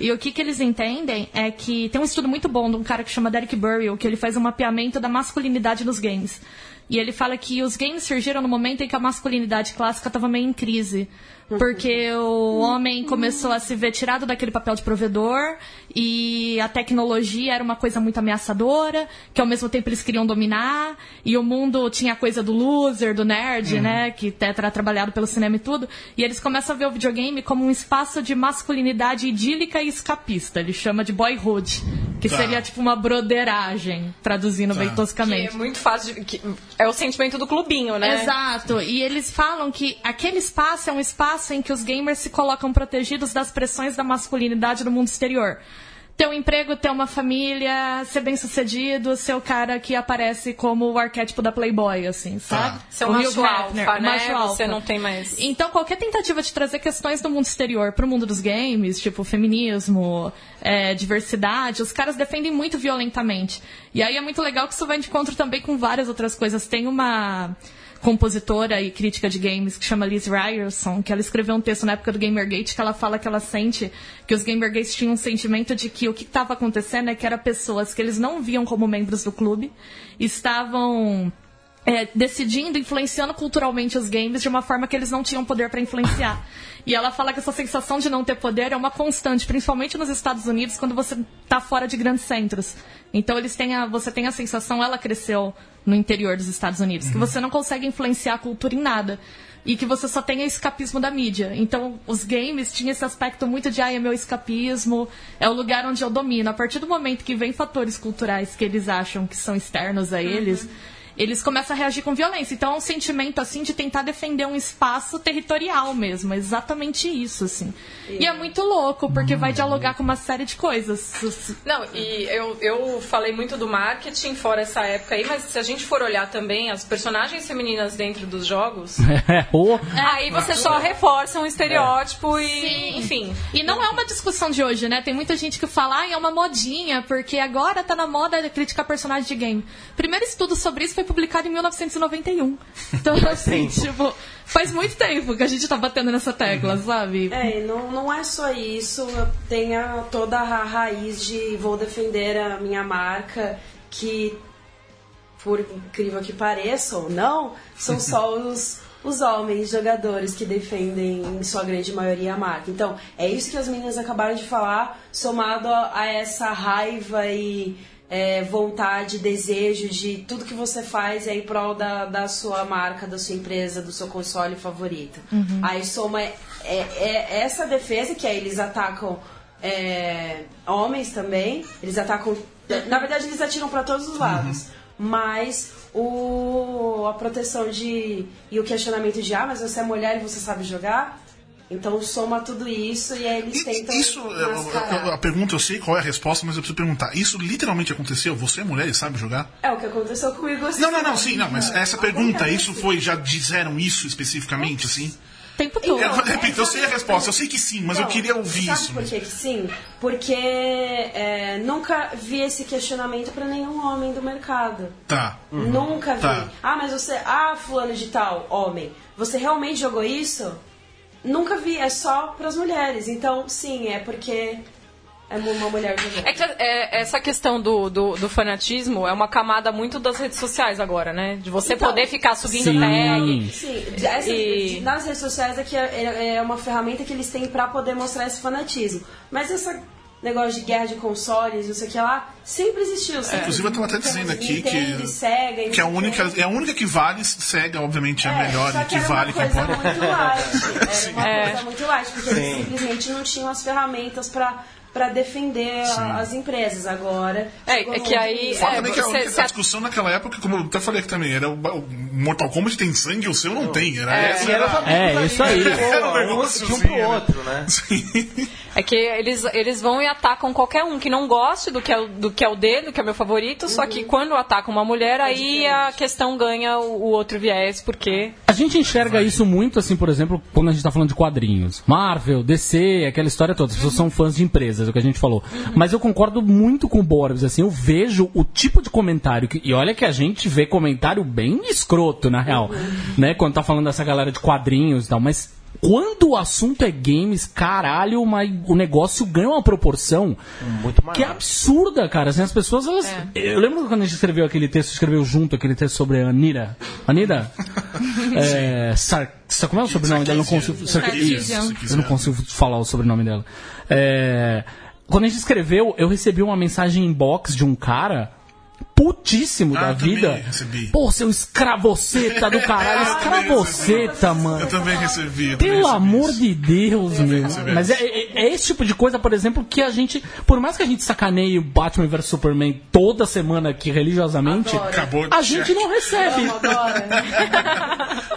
F: E o que, que eles entendem é que tem um estudo muito bom de um cara que chama Derek Burrill, que ele faz um mapeamento da masculinidade nos games. E ele fala que os games surgiram no momento em que a masculinidade clássica estava meio em crise. Porque o homem começou a se ver tirado daquele papel de provedor e a tecnologia era uma coisa muito ameaçadora, que ao mesmo tempo eles queriam dominar, e o mundo tinha a coisa do loser, do nerd, né, que até era trabalhado pelo cinema e tudo, e eles começam a ver o videogame como um espaço de masculinidade idílica e escapista. Ele chama de boyhood, que
C: Tá.
F: seria tipo uma broderagem, traduzindo bem
E: Que
F: toscamente.
E: é muito fácil de, que é o sentimento do clubinho, né?
F: Exato. E eles falam que aquele espaço é um espaço em que os gamers se colocam protegidos das pressões da masculinidade do mundo exterior. Ter um emprego, ter uma família, ser bem sucedido, ser o cara que aparece como o arquétipo da Playboy, assim, sabe?
E: Ser um
F: O
E: macho alfa, né?
F: macho
E: Você
F: alfa.
E: não tem mais...
F: Então, qualquer tentativa de trazer questões do mundo exterior para o mundo dos games, tipo feminismo, é, diversidade, os caras defendem muito violentamente. E aí é muito legal que isso vai de encontro também com várias outras coisas. Tem uma compositora e crítica de games que chama Liz Ryerson, que ela escreveu um texto na época do Gamergate que ela fala que ela sente que os Gamergates tinham um sentimento de que o que estava acontecendo é que eram pessoas que eles não viam como membros do clube, estavam é, decidindo, influenciando culturalmente os games de uma forma que eles não tinham poder para influenciar. E ela fala que essa sensação de não ter poder é uma constante, principalmente nos Estados Unidos, quando você está fora de grandes centros. Então eles têm a, você tem a sensação, ela cresceu no interior dos Estados Unidos, que você não consegue influenciar a cultura em nada. E que você só tem o escapismo da mídia. Então, os games tinham esse aspecto muito de, ah, é meu escapismo, é o lugar onde eu domino. A partir do momento que vem fatores culturais que eles acham que são externos a eles, eles começam a reagir com violência. Então é um sentimento assim de tentar defender um espaço territorial mesmo, é exatamente isso assim. E é muito louco porque vai dialogar com uma série de coisas.
E: Não, e eu, eu falei muito do marketing fora essa época aí, mas se a gente for olhar também as personagens femininas dentro dos jogos,
A: É,
E: aí você só reforça um estereótipo e, enfim.
F: E não é uma discussão de hoje, né? Tem muita gente que fala, ah, é uma modinha, porque agora tá na moda criticar personagem de game. O primeiro estudo sobre isso foi publicado em 1991. Então, assim, tipo, faz muito tempo que a gente tá batendo nessa tecla, sabe?
G: É, e não, não é só isso, tem a, toda a raiz de vou defender a minha marca, que, por incrível que pareça ou não, são só os, os homens jogadores que defendem, em sua grande maioria, a marca. Então, é isso que as meninas acabaram de falar, somado a, a essa raiva e é, vontade, desejo de tudo que você faz é em prol da, da sua marca, da sua empresa, do seu console favorito. Aí soma é, é essa defesa que aí eles atacam é, homens também, eles atacam. Na verdade, eles atiram para todos os lados. Mas o, a proteção de. e o questionamento de ah, mas você é mulher e você sabe jogar? Então soma tudo isso e aí eles
C: E-
G: tentam.
C: Isso, eu- eu-
G: mascarar.
C: a pergunta eu sei qual é a resposta, mas eu preciso perguntar. Isso literalmente aconteceu? Você é mulher e sabe jogar?
G: É o que aconteceu comigo assim.
C: Não, não, não, sim, não, mas essa pergunta, isso foi, já disseram isso especificamente, assim?
F: Tempo todo.
C: Eu, repito, eu sei a resposta, eu sei que sim, mas eu
G: Não,
C: queria ouvir
G: sabe
C: isso.
G: por que que sim? Porque é, nunca vi esse questionamento para nenhum homem do mercado.
C: Tá.
G: Nunca vi.
C: Tá.
G: Ah, mas você. Ah, fulano de tal, homem. Você realmente jogou isso? Nunca vi, é só para as mulheres. Então, sim, é porque é uma mulher jogando.
E: É que é, essa questão do, do, do fanatismo é uma camada muito das redes sociais agora, né? De você
G: Então,
E: poder ficar subindo
A: sim.
E: tag.
G: Sim, essa-
E: E-
G: nas redes sociais é que é, é uma ferramenta que eles têm pra poder mostrar esse fanatismo. Mas esse negócio de guerra de consoles, não sei o que lá, sempre existiu. Sempre.
C: Inclusive, eu tava até dizendo aqui
G: Nintendo,
C: que-
G: Sega, e
C: Que é a única, é a única que vale, Sega, obviamente, é a melhor
G: só
C: e que
G: era
C: vale, que
G: uma coisa
C: importa.
G: muito light. Era uma
E: É.
G: coisa muito light, porque eles simplesmente não tinham as ferramentas pra, pra defender a- as empresas. Agora.
E: É, é que aí-
C: Fora
E: É,
C: também que a,
E: você-
C: a discussão naquela época, como eu até falei aqui também, era o, o Mortal Kombat tem sangue, o seu não tem. Era, essa
B: E era
C: era,
A: É, isso aí.
C: Era um
B: Um
C: negócio
B: de um
C: assim,
B: pro
C: né?
B: outro, né?
C: Sim.
E: É que eles, eles vão e atacam qualquer um que não goste do que é, o- do que é o dele, que é meu favorito, só que quando atacam uma mulher, aí a questão ganha o, o outro viés, porque.
A: A gente enxerga isso muito, assim, por exemplo, quando a gente tá falando de quadrinhos. Marvel, DC, aquela história toda. As pessoas são fãs de empresas, é o que a gente falou. Mas eu concordo muito com o Boris, assim, eu vejo o tipo de comentário. Que, e olha que a gente vê comentário bem escroto, na real. Né? Quando tá falando dessa galera de quadrinhos e tal. Mas quando o assunto é games, caralho, mas o negócio ganha uma proporção
B: Muito maior.
A: que é absurda, cara. Assim, as pessoas, elas. Eu lembro quando a gente escreveu aquele texto, escreveu junto aquele texto sobre a Anira. Anira? é, Sar... Sa- Como é o sobrenome dela? Eu não consigo. Eu não consigo falar o sobrenome dela. É, Quando a gente escreveu, eu recebi uma mensagem inbox de um cara putíssimo
C: Ah,
A: da
C: eu também
A: vida.
C: recebi.
A: Pô, seu escravoceta do caralho.
C: Eu
A: Escravoceta, mano.
C: Eu também recebi. eu
A: Pelo
C: recebi
A: amor
C: isso.
A: de Deus, meu. Mas é, é- é esse tipo de coisa, por exemplo, que a gente. Por mais que a gente sacaneie o Batman vs Superman toda semana aqui religiosamente, a gente não recebe.
G: Amo agora.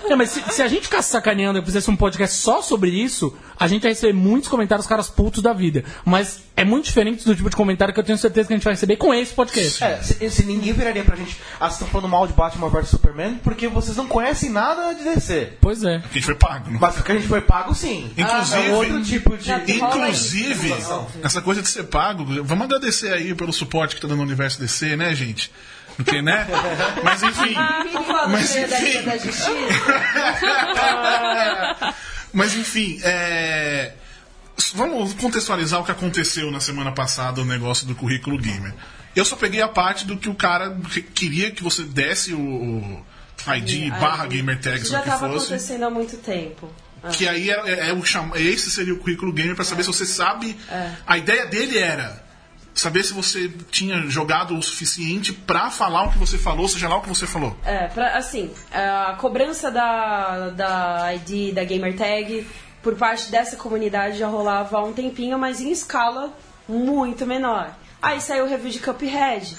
A: É, mas se, se a gente ficasse sacaneando e fizesse um podcast só sobre isso, a gente ia receber muitos comentários caras putos da vida. Mas é muito diferente do tipo de comentário que eu tenho certeza que a gente vai receber com esse podcast.
B: É, se, se ninguém viraria pra gente, ah, vocês estão falando mal de Batman vs Superman porque vocês não conhecem nada de DC.
A: Pois é.
C: Porque a gente foi pago. né?
B: Mas porque a gente foi pago, sim.
C: Inclusive-
B: é um outro tipo de.
C: Inclusive, essa coisa de ser pago, vamos agradecer aí pelo suporte que tá dando no universo DC, né, gente? Porque, né? Mas enfim.
G: Vamos falar
C: Mas, enfim. Mas enfim, é... vamos contextualizar o que aconteceu na semana passada, o negócio do currículo gamer. Eu só peguei a parte do que o cara que- queria que você desse o, ID barra gamer tag,
G: Isso já estava acontecendo há muito tempo. Ah.
C: Que aí é, é- é o cham... esse seria o currículo gamer pra saber se você sabe.
G: É.
C: A ideia dele era saber se você tinha jogado o suficiente pra falar o que você falou, seja lá o que você falou.
G: É, pra, assim, a cobrança da, da ID, da gamertag, por parte dessa comunidade já rolava há um tempinho, mas em escala muito menor. Aí saiu o review de Cuphead.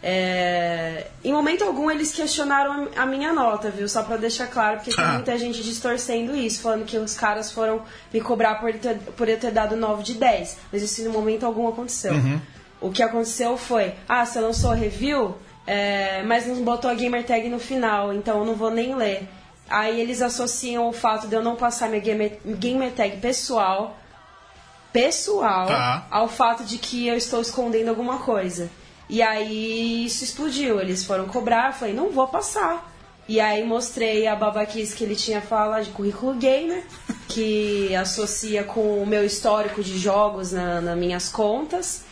G: É, em momento algum eles questionaram a minha nota, viu? Só pra deixar claro, porque tem
C: Ah.
G: muita gente distorcendo isso, falando que os caras foram me cobrar por, ter, por eu ter dado 9 de 10. Mas isso em momento algum aconteceu. O que aconteceu foi, ah, você lançou a review, é, mas não botou a gamer tag no final, então eu não vou nem ler. Aí eles associam o fato de eu não passar minha gamer, gamer tag pessoal, pessoal,
C: Tá.
G: ao fato de que eu estou escondendo alguma coisa. E aí isso explodiu, eles foram cobrar, eu falei, não vou passar. E aí mostrei a babaquice que ele tinha falado de currículo gamer, que associa com o meu histórico de jogos na, nas minhas contas.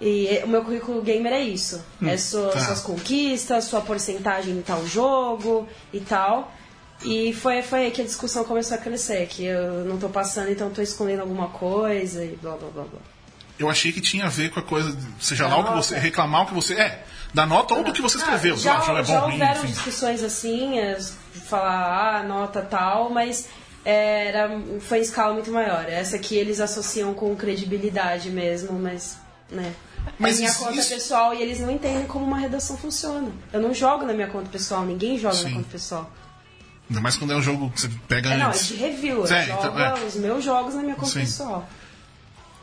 G: E o meu currículo gamer é isso. é sua-
C: tá.
G: suas conquistas, sua porcentagem em tal jogo e tal. E foi, foi aí que a discussão começou a crescer, que eu não tô passando, então tô escondendo alguma coisa e blá blá blá blá.
C: Eu achei que tinha a ver com a coisa, seja lá o que
G: nota.
C: você. reclamar o que você. É, da nota ou do que você escreveu. lá,
G: já,
C: é
G: já
C: bom, ruim,
G: houveram
C: enfim.
G: discussões assim, é, falar ah, nota tal, mas é, era, foi em escala muito maior. Essa aqui eles associam com credibilidade mesmo, mas. Né.
C: Mas
G: é minha
C: isso-
G: conta
C: isso-
G: pessoal e eles não entendem como uma redação funciona. Eu não jogo na minha conta pessoal, ninguém joga
C: Sim.
G: na conta pessoal.
C: Ainda mais quando é um jogo que você pega
G: É, não, é
C: antes.
G: de review. Eu
C: É,
G: jogo
C: então, é.
G: os meus jogos na minha conta
C: Sim.
G: pessoal.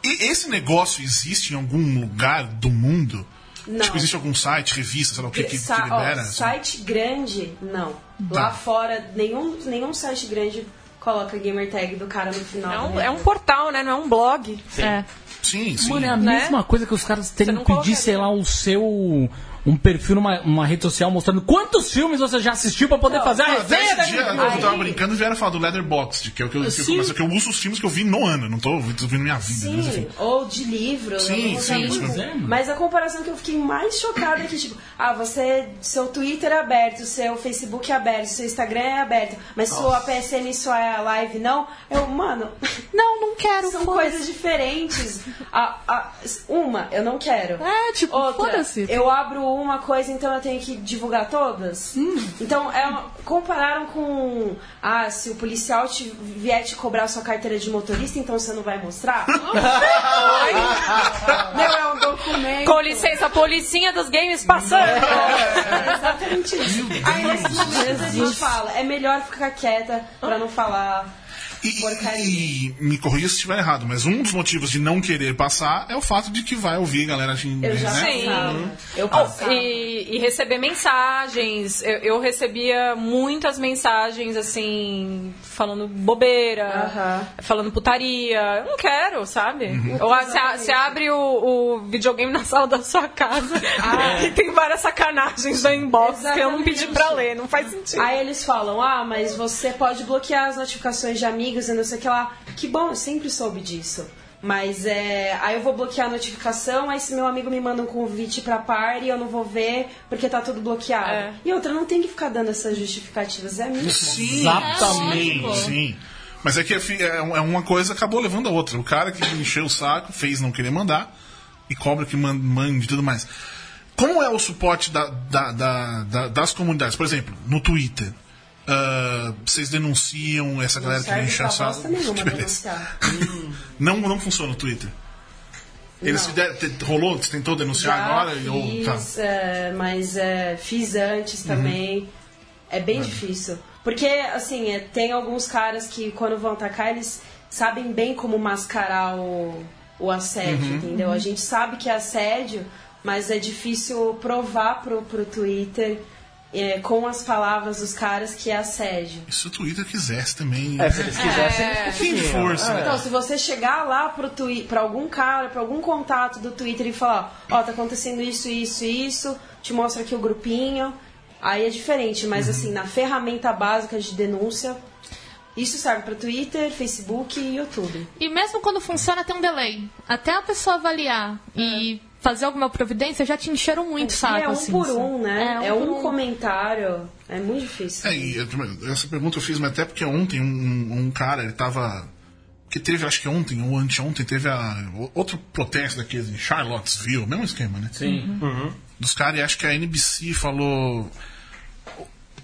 C: E esse negócio existe em algum lugar do mundo?
G: Não.
C: Tipo, existe algum site, revista, sei lá o que, que, que
G: Sa- ó,
C: libera?
G: site grande, não.
C: Tá.
G: Lá fora, nenhum, nenhum site grande coloca gamer tag do cara no final.
E: É um,
G: né?
E: é um portal, né? Não é um blog.
F: É.
C: Sim, sim.
A: Mano, é a
E: Né?
A: mesma coisa que os caras terem
E: Você
A: que
E: não
A: pedir,
E: colocaria.
A: sei lá, o seu. Um perfil numa uma rede social mostrando quantos filmes você já assistiu pra poder fazer a
C: Ah, Até
A: resenha
C: esse
A: daquele
C: dia eu tava brincando e vieram falar do Letterboxd, que é o que eu, que eu, é que eu uso os filmes que eu vi no ano, não tô tô vendo minha vida. mas
G: Sim,
C: enfim.
G: ou de livro.
C: Sim, sim, tipo-
A: É,
G: Mas a comparação que eu fiquei mais chocada é que, tipo, ah, você, seu Twitter é aberto, seu Facebook é aberto, seu Instagram é aberto, mas sua PSN e sua live não. Eu, mano,
F: Não, não quero.
G: são
F: foda-se.
G: coisas diferentes. A- a- uma, eu não quero.
F: É, tipo,
G: Outra,
F: foda-se.
G: eu abro uma coisa, então eu tenho que divulgar todas? Então, é uma- compararam com. Ah, se o policial te, vier te cobrar sua carteira de motorista, então você não vai mostrar? não, é um documento.
E: Com licença, a policinha dos games passando.
G: É exatamente isso. Aí nesses momentos a gente fala, é melhor ficar quieta pra não falar
C: E,
G: porcaria.
C: e me corrija se estiver errado, mas um dos motivos de não querer passar é o fato de que vai ouvir galera de
G: Eu já
C: né?
E: Sim.
G: passava. Eu passava.
E: E, e receber mensagens. Eu, eu recebia muitas mensagens, assim, falando bobeira, falando putaria. Eu não quero, sabe?
C: Uhum.
E: Ou ah, você abre o, o videogame na sala da sua casa e tem várias sacanagens da inbox que eu não pedi pra
G: Exatamente.
E: ler. Não faz sentido.
G: Aí eles falam, ah, mas você pode bloquear as notificações de amigos e não sei o que lá. Que bom, eu sempre soube disso. Mas é. Aí eu vou bloquear a notificação, aí se meu amigo me manda um convite pra party, eu não vou ver porque tá tudo bloqueado.
E: É.
G: E outra, não tem que ficar dando essas justificativas. É minha.
C: Sim,
A: Exatamente.
C: sim, sim. Mas é que é é é uma coisa acabou levando a outra. O cara que encheu o saco fez não querer mandar e cobra que man- mande e tudo mais. Como é o suporte da- da- da- da- das comunidades? Por exemplo, no Twitter. Ah, vocês denunciam essa
G: Não
C: galera que beleza.
G: denunciar.
C: Não, não funciona o Twitter. Eles fizeram, rolou, você tentou denunciar
G: Já
C: agora? Ou, tá.
G: fiz, é, mas é, fiz antes também. É bem difícil. Porque, assim, é, tem alguns caras que quando vão atacar, eles sabem bem como mascarar o, o assédio, entendeu? A gente sabe que é assédio, mas é difícil provar pro, pro Twitter é, com as palavras dos caras que é assédio.
C: E se o Twitter quisesse também.
B: É, se eles quisessem, eles
C: Fim de
B: conseguiam.
C: força.
B: É.
G: Então, se você chegar lá pro twi pra algum cara, pra algum contato do Twitter e falar, ó, tá acontecendo isso, isso, isso, te mostra aqui o grupinho, aí é diferente, mas assim, na ferramenta básica de denúncia, isso serve pra Twitter, Facebook e YouTube.
F: E mesmo quando funciona, tem um delay. Até a pessoa avaliar e fazer alguma providência, já te encheram muito o saco.
G: e é um
F: assim,
G: por
F: sabe?
G: um, né? É,
F: por
G: um comentário, é muito difícil.
C: É, e eu- essa pergunta eu fiz, mas até porque ontem um, um- um cara, ele tava. Que teve, acho que ontem ou anteontem, teve a, outro protesto daqueles em Charlottesville, mesmo esquema, né?
A: Sim.
C: Dos caras, e acho que a NBC falou.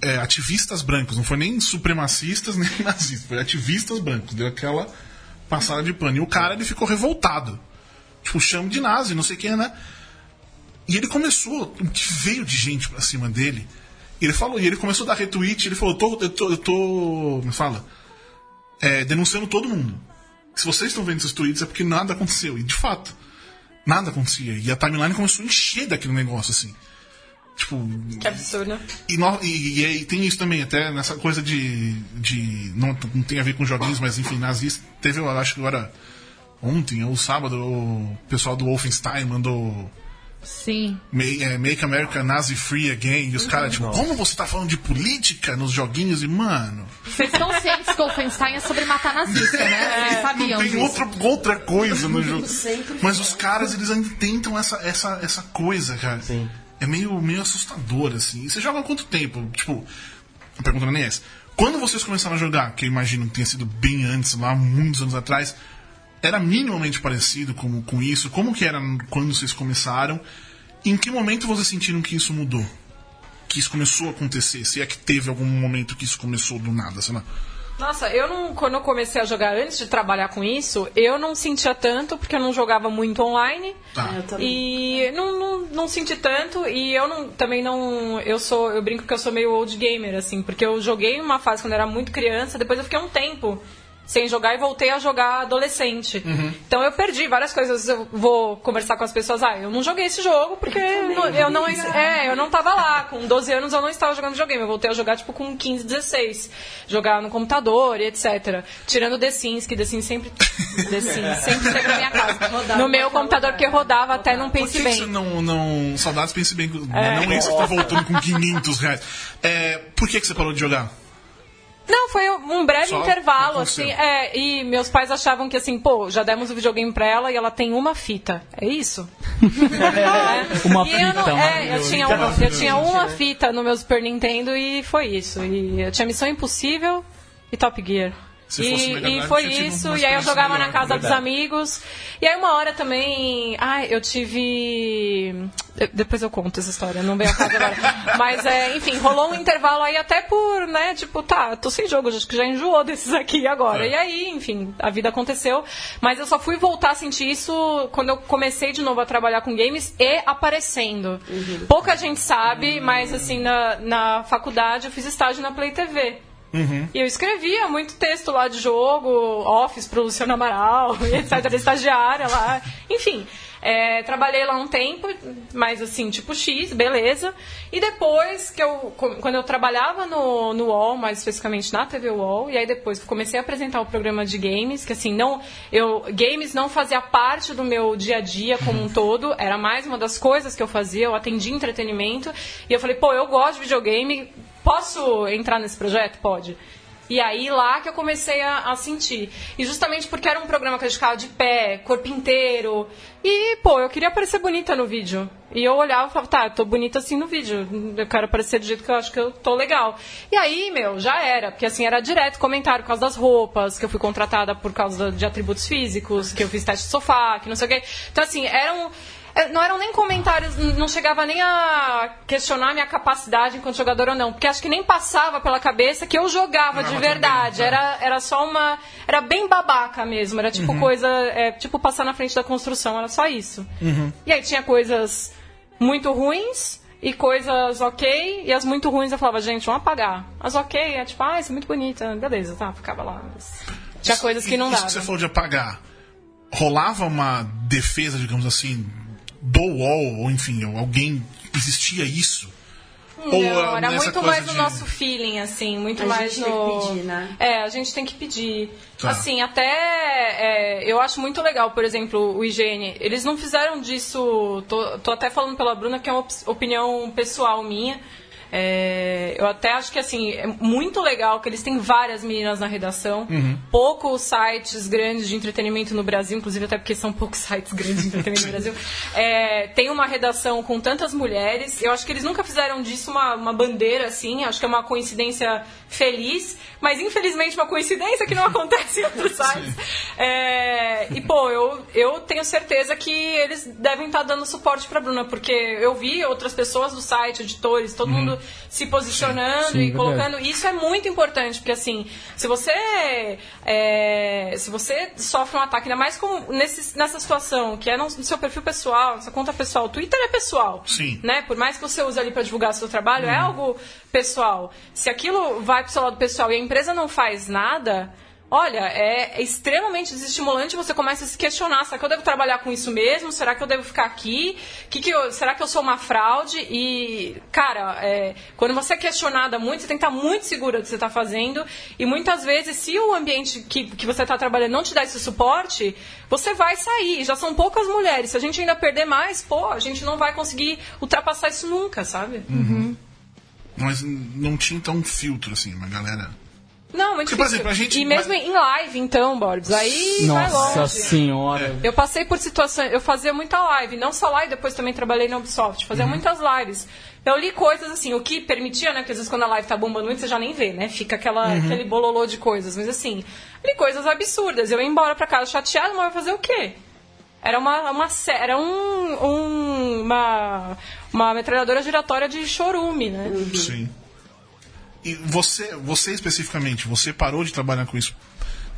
C: é, ativistas brancos, não foi nem supremacistas nem nazistas, foi ativistas brancos, deu aquela passada de pano. E o cara ele ficou revoltado. Tipo, chama de nazi, não sei quem, né? E ele começou, o que veio de gente pra cima dele. E ele falou, e ele começou a dar retweet, ele falou, eu tô, eu tô, eu tô me fala, é, denunciando todo mundo. Se vocês estão vendo esses tweets é porque nada aconteceu. E de fato, nada acontecia. E a timeline começou a encher daquele negócio, assim. Tipo,
E: Que absurdo.
C: e, nó- e- e aí tem isso também, até nessa coisa de. de não, não tem a ver com joguinhos, mas enfim, nazista. Teve, eu acho que agora, ontem ou sábado, o pessoal do Wolfenstein mandou
F: Sim.
C: Make, é, Make America Nazi Free Again. E os caras, tipo, como você tá falando de política nos joguinhos? E, mano,
F: Vocês estão cientes que o Wolfenstein é sobre matar nazista, né? Vocês sabiam
C: tem
F: disso.
C: outra, outra coisa no jogo. Mas os caras, eles ainda tentam essa, essa, essa coisa, cara.
B: Sim.
C: É meio, meio assustador, assim. E você joga há quanto tempo? Tipo, a pergunta não é nem essa. Quando vocês começaram a jogar, que eu imagino que tenha sido bem antes, lá muitos anos atrás, era minimamente parecido com, com isso? Como que era quando vocês começaram? Em que momento vocês sentiram que isso mudou? Que isso começou a acontecer? Se é que teve algum momento que isso começou do nada, sei lá.
E: Nossa, eu não, quando eu comecei a jogar antes de trabalhar com isso, eu não sentia tanto, porque eu não jogava muito online.
C: Tá.
G: Eu também.
E: E não, não, não senti tanto, e eu não, também não. Eu sou. Eu brinco que eu sou meio old gamer, assim, porque eu joguei uma fase quando eu era muito criança, depois eu fiquei um tempo sem jogar e voltei a jogar adolescente. Então eu perdi várias coisas. Eu vou conversar com as pessoas, ah, eu não joguei esse jogo porque não- eu não, é, eu não tava lá. Com 12 anos eu não estava jogando videogame. Eu voltei a jogar tipo com 15, 16. Jogar no computador e etc. Tirando The Sims, que The Sims sempre The Sims sempre esteve na minha casa. no meu computador que rodava até não pense
C: que
E: bem.
C: não, não. Saudades, pense bem. Não esse que tá voltando com 500 reais. É, por que, que você parou de jogar?
E: Não, foi um breve
C: Só
E: intervalo, assim, é, e meus pais achavam que assim, pô, já demos o videogame pra ela e ela tem uma fita. É isso? É.
A: Uma
E: E eu não-
A: fita,
E: é, eu tinha, uma, eu tinha uma fita no meu Super Nintendo e foi isso. E eu tinha Missão Impossível e Top Gear.
C: Se fosse
E: E,
C: Mega
E: e foi isso, e aí eu jogava
C: melhor,
E: na casa dos
C: verdade.
E: amigos. E aí uma hora também. Ai, eu tive. de- Depois eu conto essa história, não veio a casa agora. Mas, é, enfim, rolou um intervalo aí até por, né, tipo, tá, tô sem jogo, acho que já enjoou desses aqui agora.
C: É.
E: E aí, enfim, a vida aconteceu. Mas eu só fui voltar a sentir isso quando eu comecei de novo a trabalhar com games e aparecendo. Pouca gente sabe, mas assim, na, na faculdade eu fiz estágio na Play TV. E eu escrevia muito texto lá de jogo, Office pro Luciano Amaral, etc. Era estagiária lá. Enfim, é, trabalhei lá um tempo, mas assim, tipo X, beleza. E depois que eu, quando eu trabalhava no, no UOL, mais especificamente na TV UOL, e aí depois comecei a apresentar o programa de games, que assim, não, eu, games não fazia parte do meu dia a dia como um todo, era mais uma das coisas que eu fazia, eu atendia entretenimento, e eu falei, pô, eu gosto de videogame, Posso entrar nesse projeto? Pode. E aí lá que eu comecei a, a sentir. E justamente porque era um programa que gente ficava de pé, corpo inteiro. E, pô, eu queria parecer bonita no vídeo. E eu olhava e falava, tá, eu tô bonita assim no vídeo. Eu quero aparecer do jeito que eu acho que eu tô legal. E aí, meu, já era. Porque assim, era direto comentário por causa das roupas, que eu fui contratada por causa de atributos físicos, que eu fiz teste de sofá, que não sei o quê. Então, assim, eram. É, Não eram nem comentários, não chegava nem a questionar minha capacidade enquanto jogador ou não, porque acho que nem passava pela cabeça que eu jogava de
C: Jogava
E: verdade.
C: também,
E: Era, era só uma. Era bem babaca mesmo, era tipo coisa. é, tipo passar na frente da construção, era só isso. E aí tinha coisas muito ruins e coisas ok, e as muito ruins eu falava, gente, vamos apagar. As ok, é tipo, ah, isso é muito bonita, beleza, tá, ficava lá. mas Tinha coisas que não
C: Isso
E: dava.
C: que você falou de apagar. Rolava uma defesa, digamos assim, do UOL, ou enfim, ou alguém. Existia isso? Ou
E: Não,
C: ah,
E: era muito mais
C: de-
E: no nosso feeling, assim, muito
G: A
E: mais
G: gente
E: no...
G: tem que pedir, né?
E: É, a gente tem que pedir.
C: Tá.
E: Assim, até é, eu acho muito legal, por exemplo, o IGN. Eles não fizeram disso. Tô, tô até falando pela Bruna, que é uma op- opinião pessoal minha. É, eu até acho que assim é muito legal que eles têm várias meninas na redação, poucos sites grandes de entretenimento no Brasil, inclusive até porque são poucos sites grandes de entretenimento no Brasil. É, tem uma redação com tantas mulheres. Eu acho que eles nunca fizeram disso uma, uma bandeira assim. Acho que é uma coincidência feliz, mas infelizmente uma coincidência que não acontece em outros sites. É, e pô, eu, eu tenho certeza que eles devem estar dando suporte para Bruna, porque eu vi outras pessoas do site, editores, todo mundo se posicionando
A: Sim,
E: e
A: verdade.
E: colocando. Isso é muito importante, porque assim, se você é, se você sofre um ataque, ainda mais com, nesse, nessa situação, que é no, no seu perfil pessoal, na sua conta pessoal, o Twitter é pessoal.
C: Sim.
E: Né? Por mais que você use ali para divulgar seu trabalho, é algo pessoal. Se aquilo vai pro seu lado pessoal e a empresa não faz nada. Olha, é extremamente desestimulante. Você começa a se questionar: será que eu devo trabalhar com isso mesmo? Será que eu devo ficar aqui? Que que eu- será que eu sou uma fraude? E, cara, é, quando você é questionada muito, você tem que estar muito segura do que você está fazendo. E muitas vezes, se o ambiente que, que você está trabalhando não te dá esse suporte, você vai sair. Já são poucas mulheres. Se a gente ainda perder mais, pô, a gente não vai conseguir ultrapassar isso nunca, sabe?
C: Mas não tinha então um filtro, assim, uma galera.
E: Não, muito
C: Porque, por
E: difícil.
C: exemplo, a gente-
E: E mesmo em live, então, Borbs, aí vai
A: Nossa
E: longe.
A: senhora.
E: Eu passei por situações, eu fazia muita live, não só live, depois também trabalhei na Ubisoft, fazia muitas lives. Eu li coisas assim, o que permitia, né? Porque às vezes quando a live tá bombando muito, você já nem vê, né? Fica aquela, aquele bololô de coisas. Mas assim, li coisas absurdas. Eu ia embora pra casa chateada, mas eu ia fazer o quê? Era uma, uma era um, um- uma, uma metralhadora giratória de chorume, né?
C: Sim. E você, você especificamente, você parou de trabalhar com isso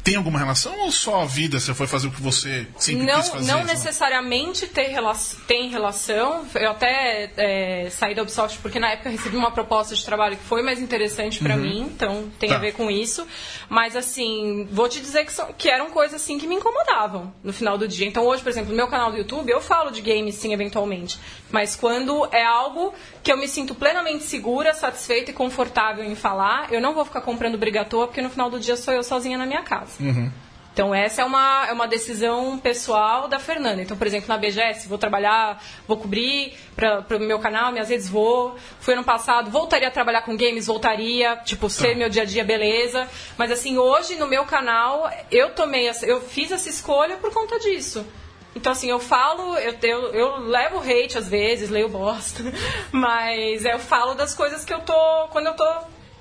C: tem alguma relação ou só a vida você foi fazer o que você sempre
E: não,
C: quis fazer?
E: não necessariamente ter rela tem relação. Eu até é, saí da Ubisoft porque na época eu recebi uma proposta de trabalho que foi mais interessante pra mim, então tem
C: Tá.
E: a ver com isso. Mas assim, vou te dizer que, são- que eram coisas assim que me incomodavam no final do dia. Então hoje, por exemplo, no meu canal do YouTube eu falo de games sim, eventualmente. Mas quando é algo que eu me sinto plenamente segura, satisfeita e confortável em falar, eu não vou ficar comprando briga à toa, porque no final do dia sou eu sozinha na minha casa. Então, essa é uma, é uma decisão pessoal da Fernanda. Então, por exemplo, na BGS, vou trabalhar, vou cobrir para o meu canal, minhas redes vou. Fui ano passado, voltaria a trabalhar com games, voltaria, tipo, ser meu dia a dia, beleza. Mas, assim, hoje no meu canal, eu tomei, essa, eu fiz essa escolha por conta disso. Então, assim, eu falo, eu, eu, eu levo hate às vezes, leio bosta, mas eu falo das coisas que eu tô, quando eu tô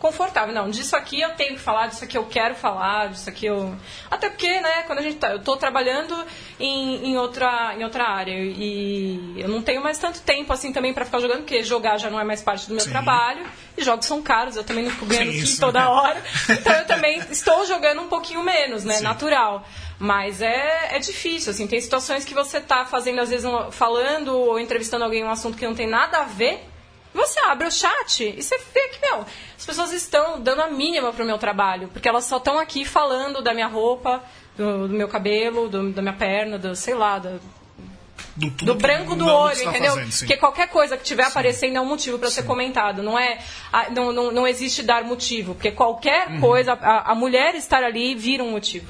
E: confortável. Não, disso aqui eu tenho que falar, disso aqui eu quero falar, disso aqui eu. Até porque, né, quando a gente tá. Eu tô trabalhando em, em, outra, em outra área e eu não tenho mais tanto tempo assim também pra ficar jogando, porque jogar já não é mais parte do meu
C: Sim.
E: trabalho. E jogos são caros, eu também não fico ganhando
C: Sim, isso,
E: toda
C: né?
E: hora. Então eu também estou jogando um pouquinho menos, né?
C: Sim.
E: Natural. Mas é, é difícil, assim, tem situações que você tá fazendo, às vezes, um- falando ou entrevistando alguém em um assunto que não tem nada a ver. Você abre o chat e você vê que, meu, as pessoas estão dando a mínima pro meu trabalho, porque elas só estão aqui falando da minha roupa, do, do meu cabelo, do- da minha perna, do, sei lá, da-
C: Do,
E: do
C: que-
E: branco do olho, entendeu?
C: fazendo, sim.
E: Porque qualquer coisa que tiver aparecendo é um motivo para ser comentado. Não é, não, não, não existe dar motivo, porque qualquer
C: Uhum.
E: coisa, a, a mulher estar ali vira um motivo.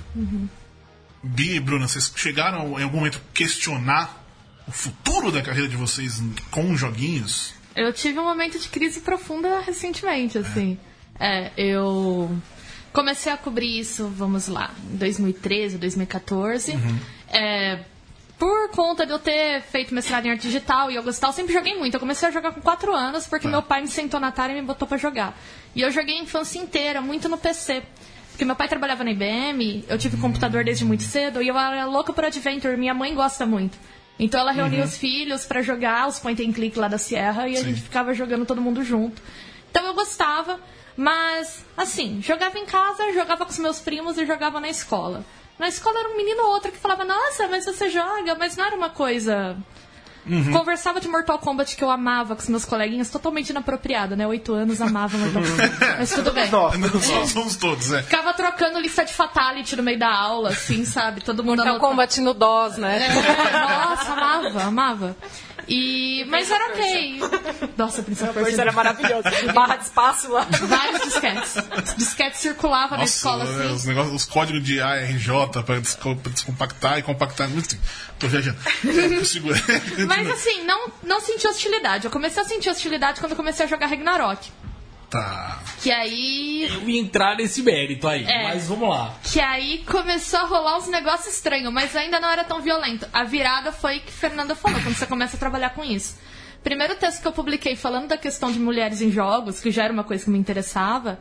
C: Bi e Bruna, vocês chegaram em algum momento questionar o futuro da carreira de vocês com joguinhos?
F: Eu tive um momento de crise profunda recentemente, assim. É, eu comecei a cobrir isso, vamos lá, em 2013, 2014. É, por conta de eu ter feito mestrado em arte digital e eu gostar, eu sempre joguei muito. Eu comecei a jogar com 4 anos porque meu pai me sentou na Atari e me botou pra jogar. E eu joguei a infância inteira, muito no PC. Porque meu pai trabalhava na IBM, eu tive computador desde muito cedo e eu era louca por Adventure, minha mãe gosta muito. Então ela reunia os filhos pra jogar os point and click lá da Sierra e a gente ficava jogando todo mundo junto. Então eu gostava, mas assim, jogava em casa, jogava com os meus primos e jogava na escola. Na escola era um menino ou outro que falava, nossa, mas você joga, mas não era uma coisa. Conversava de Mortal Kombat que eu amava com os meus coleguinhas, totalmente inapropriada, né? Oito anos amava Mortal Kombat. Mas tudo bem.
B: Nossa,
C: Nós somos todos, é.
F: Ficava trocando lista de Fatality no meio da aula, assim, sabe? Todo mundo
E: Então,
F: anotando.
E: combatendo DOS, né?
F: É, nossa, amava, amava. E, mas era ok. Nossa, Princesa
E: Isso
F: Persia.
E: era maravilhoso. Barra de espaço lá.
F: Vários disquetes. Disquetes circulavam na escola,
C: é,
F: assim.
C: os, negócios, os códigos de ARJ pra, desco- pra descompactar e compactar. Enfim, tô viajando.
F: Mas assim, não, não senti hostilidade. Eu comecei a sentir hostilidade quando eu comecei a jogar Ragnarok.
C: Tá.
F: Que aí.
A: Eu ia entrar nesse mérito aí,
F: É.
A: mas vamos lá.
F: Que aí começou a rolar uns negócios estranhos, mas ainda não era tão violento. A virada foi que Fernanda falou, quando você começa a trabalhar com isso. Primeiro texto que eu publiquei falando da questão de mulheres em jogos, que já era uma coisa que me interessava,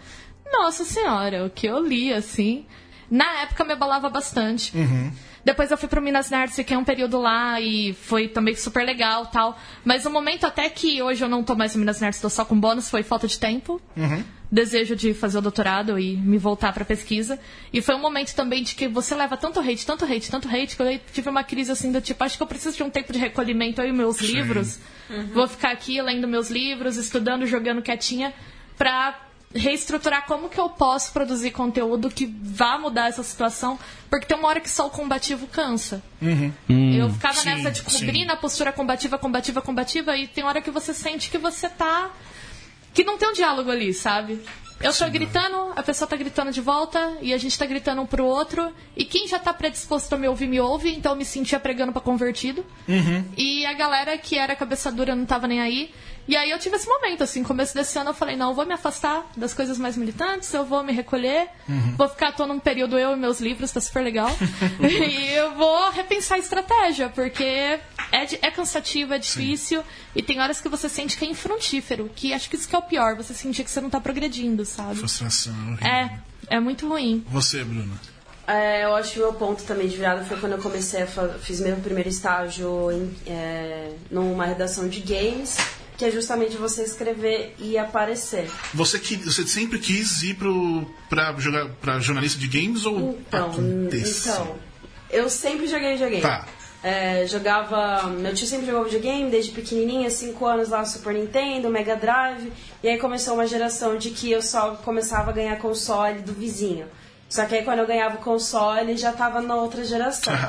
F: nossa senhora, o que eu li, assim, na época me abalava bastante. Depois eu fui pro Minas Nerds, fiquei um período lá e foi também super legal tal. Mas o momento até que hoje eu não tô mais no Minas Nerds, tô só com bônus, foi falta de tempo. Desejo de fazer o doutorado e me voltar pra pesquisa. E foi um momento também de que você leva tanto hate, tanto hate, tanto hate, que eu tive uma crise assim do tipo, acho que eu preciso de um tempo de recolhimento aí, meus livros. Vou ficar aqui lendo meus livros, estudando, jogando quietinha, pra reestruturar como que eu posso produzir conteúdo que vá mudar essa situação, porque tem uma hora que só o combativo cansa. Eu ficava
C: Sim,
F: nessa de cobrir na postura combativa, combativa, combativa, e tem hora que você sente que você tá. que não tem um diálogo ali, sabe? Eu tô gritando, a pessoa tá gritando de volta, e a gente tá gritando um pro outro, e quem já tá predisposto a me ouvir, me ouve, então eu me sentia pregando pra convertido. E a galera que era cabeça dura não tava nem aí. E aí eu tive esse momento, assim, começo desse ano eu falei, não, eu vou me afastar das coisas mais militantes, eu vou me recolher, vou ficar, tô num período eu e meus livros, tá super legal. e eu vou repensar a estratégia, porque é, é cansativo, é difícil, e tem horas que você sente que é infrutífero, que acho que isso que é o pior, você sentir que você não tá progredindo, sabe?
C: Frustração. horrível.
F: É, é muito ruim.
C: Você, Bruna.
G: É, eu acho que o meu ponto também de virada foi quando eu comecei a fiz meu primeiro estágio em, é, numa redação de games que é justamente você escrever e aparecer.
C: Você, que, você sempre quis ir pro, pra, jogar, pra jornalista de games ou
G: Então, então, eu sempre joguei videogame.
C: Tá.
G: É, jogava. Meu tio sempre jogou videogame desde pequenininha, 5 anos lá, Super Nintendo, Mega Drive. E aí começou uma geração de que eu só começava a ganhar console do vizinho. Só que aí quando eu ganhava o console já tava na outra geração.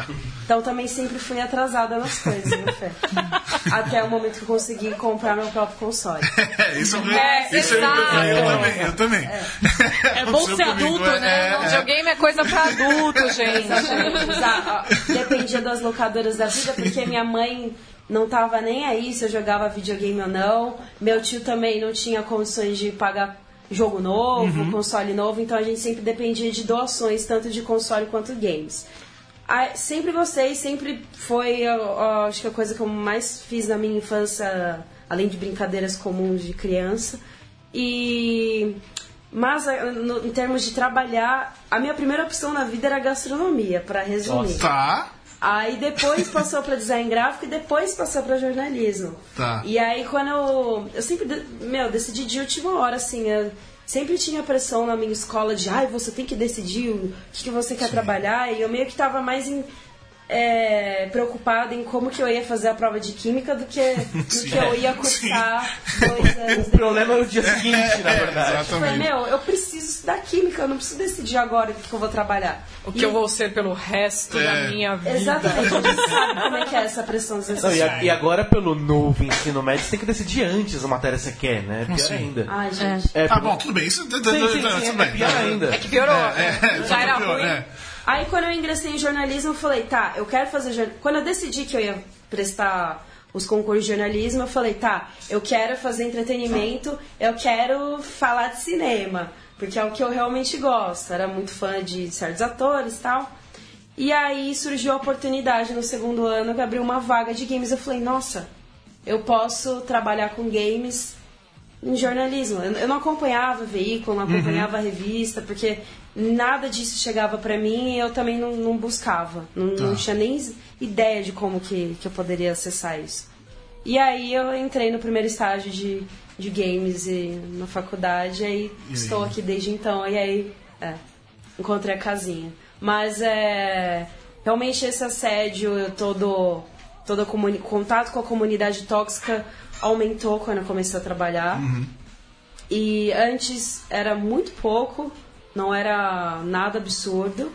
G: Então também sempre fui atrasada nas coisas, meu fé. Até o momento que eu consegui comprar meu próprio console.
C: É, isso eu,
E: É,
C: isso eu, eu também, eu também.
F: É bom ser adulto, né?
C: É,
E: Videogame é coisa pra adulto, gente.
G: Exato. Dependia das locadoras da vida, porque minha mãe não tava nem aí se eu jogava videogame ou não. Meu tio também não tinha condições de pagar jogo novo, console novo, então a gente sempre dependia de doações, tanto de console quanto games. Ah, sempre gostei, sempre foi, ó, ó, acho que a coisa que eu mais fiz na minha infância, além de brincadeiras comuns de criança. E mas a- no- em termos de trabalhar, a minha primeira opção na vida era gastronomia, para resumir.
C: Tá.
G: Aí depois passou para design gráfico e depois passou para jornalismo.
C: Tá.
G: E aí quando eu. Eu sempre. Meu, decidi de última hora, assim. eu sempre tinha pressão na minha escola de, ai, você tem que decidir o que, que você quer trabalhar. E eu meio que tava mais em. É, preocupada em como que eu ia fazer a prova de química do que, do que eu ia cursar dois anos
B: O problema é o dia seguinte, na verdade.
G: eu falei,
C: Exatamente.
G: meu, eu preciso estudar química, eu não preciso decidir agora o que, que eu vou trabalhar.
E: O que eu vou ser pelo resto
C: É.
E: da minha vida.
G: Exatamente, a gente sabe como é que é essa pressão
B: Não, e, a- e agora, pelo novo ensino médio, você tem que decidir antes a matéria que você quer, né? Pior
C: assim?
B: ainda.
G: Ai, gente.
B: É,
C: Tá
B: porque-
C: bom, tudo bem. Isso,
B: Sim, sim, sim,
C: tudo
B: é
C: bem.
B: pior ainda.
E: É que piorou.
C: É,
E: Já era
C: pior,
E: ruim.
G: Aí quando eu ingressei em jornalismo, eu falei, tá, eu quero fazer jornalismo. Quando eu decidi que eu ia prestar os concursos de jornalismo, eu falei, tá, eu quero fazer entretenimento, eu quero falar de cinema, porque é o que eu realmente gosto. Era muito fã de certos atores e tal. E aí surgiu a oportunidade no segundo ano que abriu uma vaga de games. Eu falei, nossa, eu posso trabalhar com games em jornalismo. Eu não acompanhava veículo, não acompanhava revista, porque nada disso chegava pra mim e eu também não, não buscava. Não, não tinha nem ideia de como que, que eu poderia acessar isso. E aí eu entrei no primeiro estágio de, de games e, na faculdade, e aí
C: E
G: estou
C: aí?
G: aqui desde então, e aí é, encontrei a casinha. Mas é realmente esse assédio, todo, todo comuni- contato com a comunidade tóxica aumentou quando eu comecei a trabalhar. E antes era muito pouco, não era nada absurdo.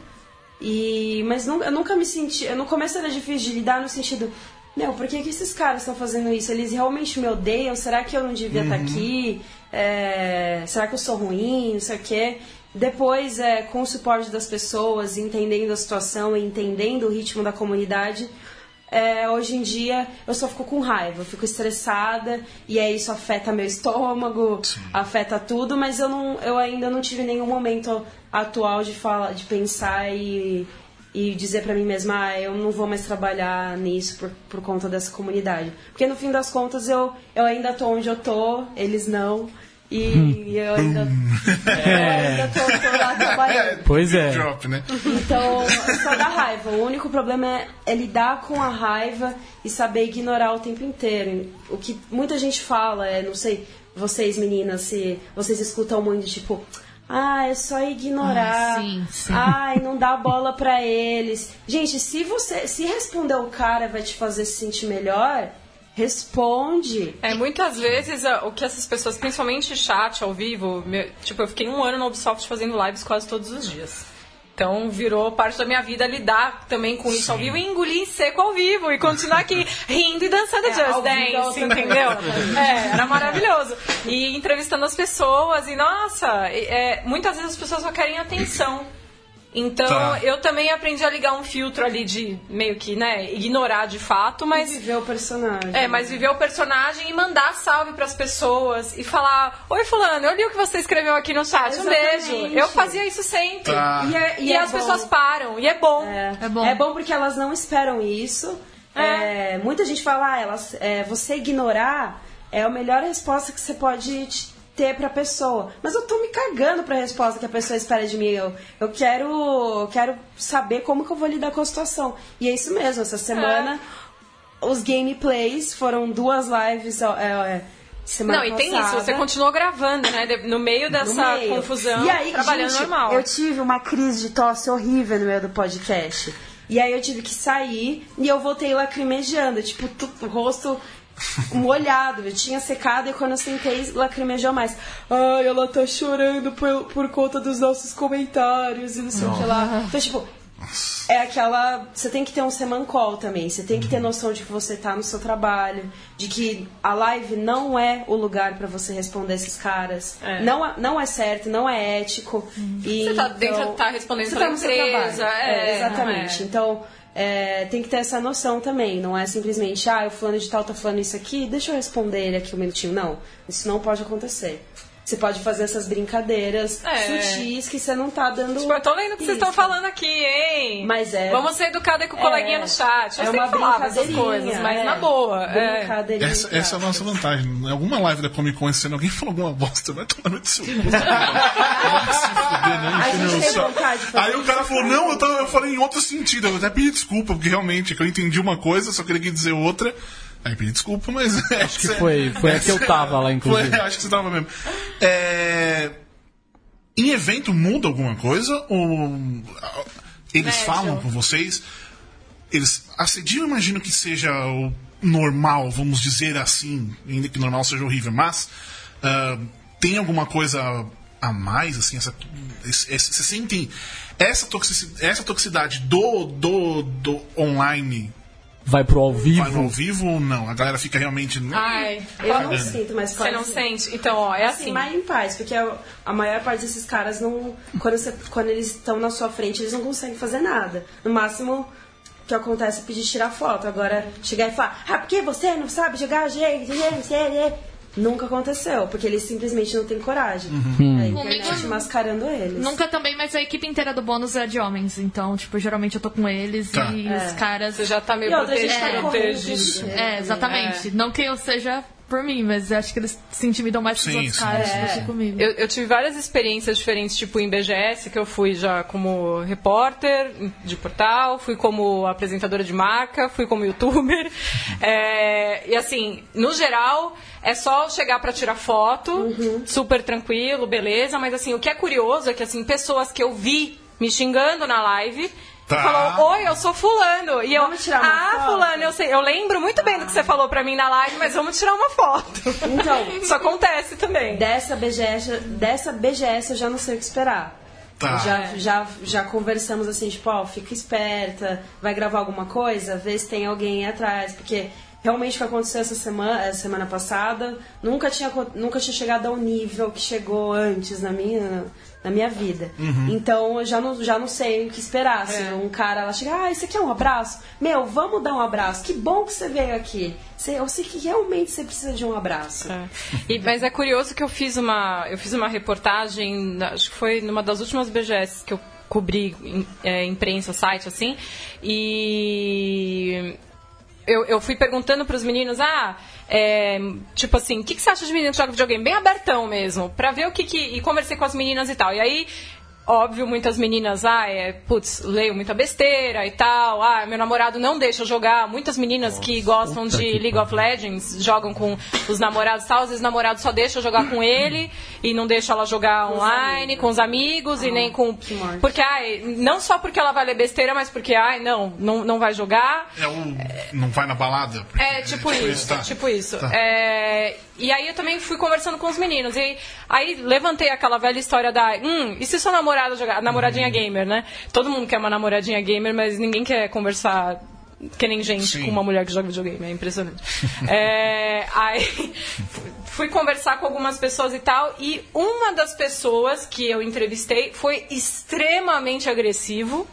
G: E mas nunca, eu nunca me senti, no começo era difícil de lidar no sentido, meu, por que, que esses caras estão fazendo isso? Eles realmente me odeiam? Será que eu não devia estar aqui? É, será que eu sou ruim? Não sei o quê. Depois, é, com o suporte das pessoas, entendendo a situação e entendendo o ritmo da comunidade, é, hoje em dia eu só fico com raiva, eu fico estressada e aí isso afeta meu estômago, afeta tudo, mas eu, não, eu ainda não tive nenhum momento atual de falar, de pensar e, e dizer pra mim mesma, ah, eu não vou mais trabalhar nisso por, por conta dessa comunidade. Porque no fim das contas eu, eu ainda tô onde eu tô, eles não. E eu ainda, eu ainda tô, tô lá trabalhando.
A: Pois é.
C: Drop, né?
G: Então, só dá raiva. O único problema é, é lidar com a raiva e saber ignorar o tempo inteiro. O que muita gente fala é, não sei, vocês meninas, se vocês escutam muito, tipo, ah, é só ignorar.
F: Ah, sim, sim.
G: Ai, não dá bola pra eles. Gente, se você se responder o cara vai te fazer se sentir melhor, responde.
E: É, muitas vezes o que essas pessoas, principalmente chat ao vivo, meu- tipo, eu fiquei um ano no Ubisoft fazendo lives quase todos os dias. Então virou parte da minha vida lidar também com isso ao vivo e engolir em seco ao vivo e continuar aqui rindo e dançando
G: É,
E: Just
G: é
E: Dance, entendeu? É, era maravilhoso. E entrevistando as pessoas e, nossa, é, muitas vezes as pessoas só querem atenção. Então
C: Tá.
E: eu também aprendi a ligar um filtro ali de meio que, né, ignorar de fato, mas
G: Viver o personagem.
E: é, mas viver o personagem e mandar salve pras pessoas e falar: Oi, Fulano, eu li o que você escreveu aqui no chat, um
G: Exatamente.
E: beijo. Eu fazia isso sempre.
C: Tá.
G: E, é-
E: E,
G: é
E: as
G: bom.
E: pessoas param, e é bom.
G: É.
F: É bom.
G: É bom porque elas não esperam isso. É, muita gente fala, ah, elas, é, você ignorar é a melhor resposta que você pode ter pra pessoa. Mas eu tô me cagando pra resposta que a pessoa espera de mim. Eu, eu quero, eu quero saber como que eu vou lidar com a situação. E é isso mesmo, essa semana os gameplays foram duas lives. é, é, semana
E: Não, e tem isso, você continuou gravando, né? No meio
G: No
E: dessa
G: meio.
E: confusão,
G: e aí,
E: trabalhando
G: gente,
E: normal.
G: Eu tive uma crise de tosse horrível no meio do podcast. E aí eu tive que sair e eu voltei lacrimejando, tipo, o rosto molhado. Eu tinha secado e quando eu sentei, lacrimejou mais. Ai, ela tá chorando por, por conta dos nossos comentários e não sei o que lá. Então, tipo, é aquela. Você tem que ter um semancol também. Você tem que ter noção de que você tá no seu trabalho, de que a live não é o lugar pra você responder esses caras.
E: É.
G: Não, é- não é certo, não é ético. E,
E: Você tá dentro- tá respondendo
G: você
E: pela
G: tá no seu
E: empresa,
G: trabalho.
E: é,
G: exatamente.
E: é.
G: Então. É, tem que ter essa noção também, não é simplesmente, ah, o fulano de tal tá falando isso aqui, deixa eu responder ele aqui um minutinho. Não, isso não pode acontecer. Você pode fazer essas brincadeiras
E: É.
G: sutis que você não tá dando.
E: Tipo, eu tô lendo o que vocês estão falando aqui, hein?
G: Mas é-
E: Vamos ser educada com o coleguinha
G: É.
E: no chat. Eu
G: É uma brincadeirinha,
E: coisas, mas
G: é.
E: na boa. É.
G: Brincadeirinha.
C: Essa, essa é a nossa vantagem. Em alguma live da Comic Con ano, alguém falou alguma bosta, vai tomar no seu cu. Vai se fuder, né? Aí o cara falou, não, eu, tava- eu falei em outro sentido. Eu até pedi desculpa, porque realmente é que eu entendi uma coisa, só que ele quis dizer outra. Aí pedi desculpa, mas. Acho
A: que foi- foi a que eu tava lá, inclusive.
C: Foi, acho que você tava mesmo. É, Em evento muda alguma coisa? Ou eles
E: Médio.
C: falam com vocês? Eles assediam, eu imagino que seja o normal, vamos dizer assim, ainda que normal seja horrível, mas ah, tem alguma coisa a mais, assim, essa, vocês sentem essa, toxici- essa toxicidade do, do, do online
A: Vai pro ao
C: vai no
A: vivo.
C: ao vivo ou não? A galera fica realmente.
E: Ai,
G: Eu não sinto, mas
E: você
G: pode
E: não
G: ser.
E: sente? Então, ó, é
G: Assim,
E: assim.
G: mais em paz, porque a, a maior parte desses caras não. Quando, você- quando eles estão na sua frente, eles não conseguem fazer nada. No máximo, o que acontece é pedir tirar foto. Agora, chegar e falar, ah, porque você não sabe jogar gente, gente, gente. Nunca aconteceu, porque eles simplesmente não têm coragem.
A: Uhum.
G: É a
F: Comigo-
G: internet mascarando eles.
F: Nunca também, mas a equipe inteira do bônus é de homens. Então, tipo, geralmente eu tô com eles
C: Tá.
F: e
G: É.
F: os caras.
E: Você já tá meio
G: gente
E: protegido.
G: tá correndo.
F: É, exatamente. Não que eu seja por mim, mas eu acho que eles se intimidam mais com os outros
C: sim.
F: caras do que comigo.
E: Eu, eu tive várias experiências diferentes, tipo em BGS, que eu fui já como repórter de portal, fui como apresentadora de marca, fui como youtuber. É, e assim, no geral, é só chegar pra tirar foto, super tranquilo, beleza. Mas assim, o que é curioso é que assim, pessoas que eu vi me xingando na live.
C: Tá.
E: Falou, oi, eu sou fulano. E eu,
G: Vamos tirar uma
E: ah,
G: foto?"
E: fulano, eu sei. Eu lembro muito bem do que você falou pra mim na live, mas vamos tirar uma foto.
G: Então,
E: Isso acontece também.
G: dessa BGS, dessa BGS eu já não sei o que esperar.
C: Tá.
G: Já, já, já conversamos assim, tipo, ó, fica esperta, vai gravar alguma coisa, vê se tem alguém aí atrás, porque realmente o que aconteceu essa semana, essa semana passada, nunca tinha, nunca tinha chegado ao nível que chegou antes na minha, na minha vida. Então eu já não, já não sei o que esperar. Se um cara lá chega, ah, isso aqui é um abraço? Meu, vamos dar um abraço. Que bom que você veio aqui. Você- Eu sei que realmente você precisa de um abraço.
E: É. E- mas é curioso que eu fiz uma, eu fiz uma reportagem, acho que foi numa das últimas BGS que eu cobri em- é, imprensa, site, assim, e eu, eu fui perguntando pros meninos, ah, é, tipo assim, o que, que você acha de menino que joga videogame? Bem abertão mesmo, pra ver o que que... E conversei com as meninas e tal. E aí, óbvio, muitas meninas, ah, é, putz, leio muita besteira e tal, ah, meu namorado não deixa eu jogar. Muitas meninas que gostam de
A: que
E: League of Legends jogam com os namorados e tal, às vezes o namorado só deixa eu jogar com ele e não deixa ela jogar online, com os amigos e nem com. Porque, ai, não só porque ela vai ler besteira, mas porque, ai, não, não, não vai jogar.
C: É o. Não vai na balada?
E: É, tipo isso,
C: tá.
E: tipo isso.
C: Tá.
E: É, e aí eu também fui conversando com os meninos. E aí levantei aquela velha história da. Hum, e se sua namorada jogar. Namoradinha gamer, né? Todo mundo quer uma namoradinha gamer, mas ninguém quer conversar. Que nem gente
C: Sim.
E: com uma mulher que joga videogame, é impressionante. É, aí fui conversar com algumas pessoas e tal, e uma das pessoas que eu entrevistei foi extremamente agressivo.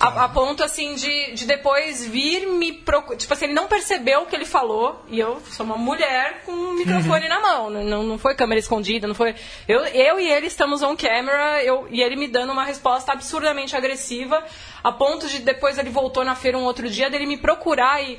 E: A, a ponto, assim, de, de depois vir me procurar. Tipo assim, ele não percebeu o que ele falou. E eu sou uma mulher com um microfone na mão. Não, não, não foi câmera escondida, não foi. Eu, eu e ele estamos on camera eu, e ele me dando uma resposta absurdamente agressiva. A ponto de depois ele voltou na feira um outro dia dele me procurar e.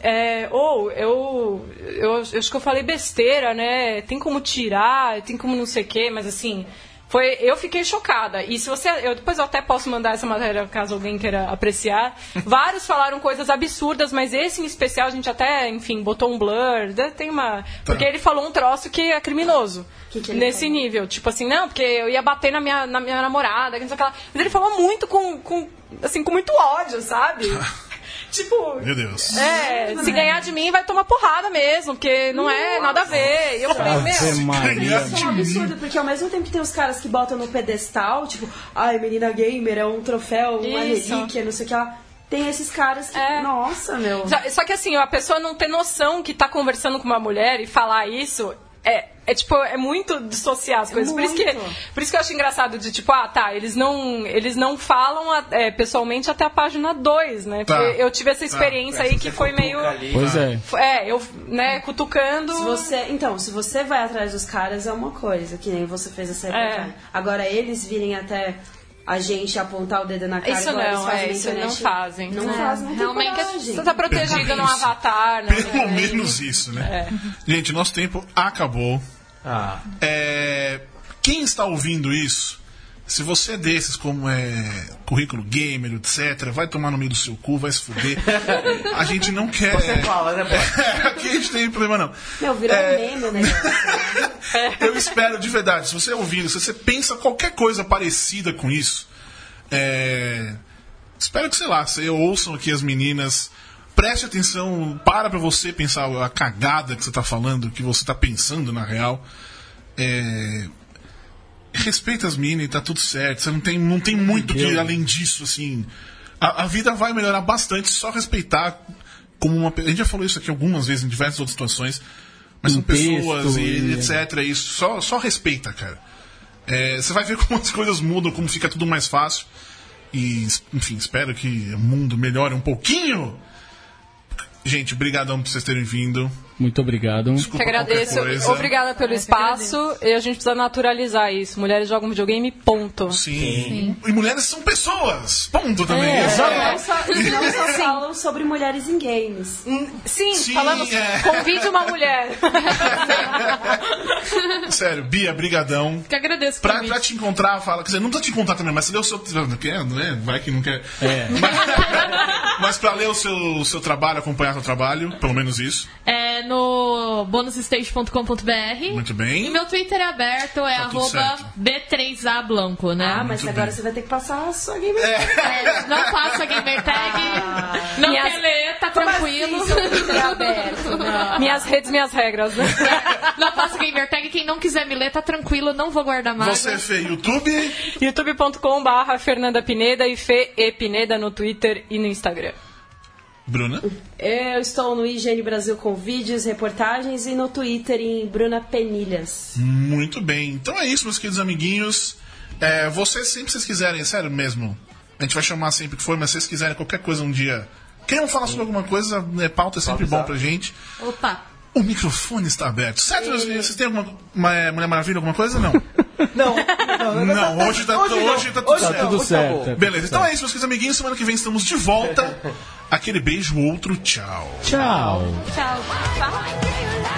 E: É, ou eu, eu, eu acho que eu falei besteira, né? Tem como tirar, tem como não sei o quê, mas assim, Foi, eu fiquei chocada. E se você. Eu, depois eu até posso mandar essa matéria caso alguém queira apreciar. Vários falaram coisas absurdas, mas esse em especial a gente até, enfim, botou um blur. Tem uma. Porque ele falou um troço que é criminoso.
G: Que que
E: nesse
G: falou?
E: nível. Tipo assim, não, porque eu ia bater na minha, na minha namorada, que não sei o que lá. Mas ele falou muito com, com. Assim, com muito ódio, sabe? tipo.
C: Meu Deus.
E: É, se ganhar de mim vai tomar porrada mesmo, porque não é nada a ver. E eu falei, meu.
G: Isso é um absurdo, porque ao mesmo tempo que tem os caras que botam no pedestal, tipo, ai, menina gamer, é um troféu, uma
E: Isso.
G: relíquia, não sei o que lá. Tem esses caras que,
E: É.
G: nossa, meu.
E: Só, só que assim, a pessoa não ter noção que tá conversando com uma mulher e falar isso é, é tipo, é muito dissociar as coisas. Por isso, que, por isso que eu acho engraçado de tipo, ah, tá, eles não, eles não falam a- é, pessoalmente até a página 2, né?
C: Tá.
E: Porque eu tive essa experiência aí que foi meio.
B: ali.
A: Pois é.
E: É, eu, né, cutucando.
G: Se você, então, se você vai atrás dos caras é uma coisa, que nem você fez essa reportagem. Agora eles virem até a gente apontar o dedo na cara
E: Isso
G: igual eles
E: não,
G: fazem
E: é, isso
G: internet,
E: não fazem.
G: Não
E: É.
G: fazem, não
F: Realmente,
G: coragem.
E: Você tá protegido num avatar, né?
C: Pelo menos isso, né? Gente, nosso tempo acabou.
B: Ah,
C: É, quem está ouvindo isso, se você é desses, como é currículo gamer, etc., vai tomar no meio do seu cu, vai se fuder. A gente não quer.
B: você fala, né, pô?
C: Aqui a gente tem problema, não.
G: Meu, virou
C: É.
G: meme o negócio.
C: Eu espero de verdade, se você é ouvindo, se você pensa qualquer coisa parecida com isso, é, espero que, sei lá, você ouçam aqui as meninas, preste atenção, para pra você pensar a cagada que você tá falando, que você tá pensando na real. É, respeita as meninas e tá tudo certo, você não tem, não tem muito que além disso, assim. A, a vida vai melhorar bastante, só respeitar como uma. A gente já falou isso aqui algumas vezes em diversas outras situações. Mas são pessoas e,
A: e-
C: etc. Isso só, só respeita, cara. É, você vai ver como as coisas mudam, como fica tudo mais fácil. E, enfim, espero que o mundo melhore um pouquinho. Gente, brigadão por vocês terem vindo.
A: Muito obrigado.
C: Desculpa
E: Que agradeço. Obrigada pelo espaço. E a gente precisa naturalizar isso. Mulheres jogam videogame, ponto.
C: Sim. E mulheres são pessoas. Ponto também.
E: É,
C: Exato.
G: Não só, não só falam sobre mulheres em games.
E: Sim,
C: Sim,
E: falamos.
C: é.
E: Convide uma mulher.
C: Sério, Bia, brigadão.
F: Que agradeço
C: Pra, pra te encontrar, fala. Quer dizer, não pra te encontrar também, mas você lê o seu. Não quer, né? Vai que não quer.
A: É.
C: Mas, mas pra ler o seu, seu trabalho, acompanhar o seu trabalho, pelo menos isso.
F: É no bonusstage.com.br.
C: Muito
F: E
C: bem.
F: meu Twitter é aberto, é
C: Tá tudo
F: arroba
C: certo.
F: B3A Blanco, né?
G: Ah, mas
C: muito
G: agora
C: bem.
G: você vai ter que passar a sua gamer.
F: É, não passa gamer tag. Não
E: Minhas-
F: quer ler, tá
G: Como
F: tranquilo.
G: assim, seu Twitter é aberto? Não.
E: minhas redes, minhas regras. né?
F: Não passa gamer tag. Quem não quiser me ler, tá tranquilo. Não vou guardar mais.
C: Você fez YouTube.
E: youtube.com/barra Fernanda Pineda e Fê e Pineda no Twitter e no Instagram.
C: Bruna.
G: Eu estou no IGN Brasil com vídeos, reportagens e no Twitter em Bruna Penilhas.
C: Muito bem. Então é isso, meus queridos amiguinhos. É, vocês sempre vocês quiserem, sério mesmo. A gente vai chamar sempre que for, mas se vocês quiserem qualquer coisa um dia. Queiram falar sobre alguma coisa, né, pauta é sempre bom pra gente.
F: Opa.
C: O microfone está aberto. Certo, meus meninos? Vocês têm alguma uma, é, Mulher Maravilha, alguma coisa? Não.
B: Não, não,
C: Não, hoje tá,
B: Hoje não.
C: hoje tá tudo
B: Hoje
A: Tá
C: certo.
A: tudo
B: Hoje
A: certo.
B: bom.
C: Beleza, então é isso, meus queridos amiguinhos. Semana que vem estamos de volta. Aquele beijo, outro tchau.
A: Tchau.
F: Tchau.
E: Tá?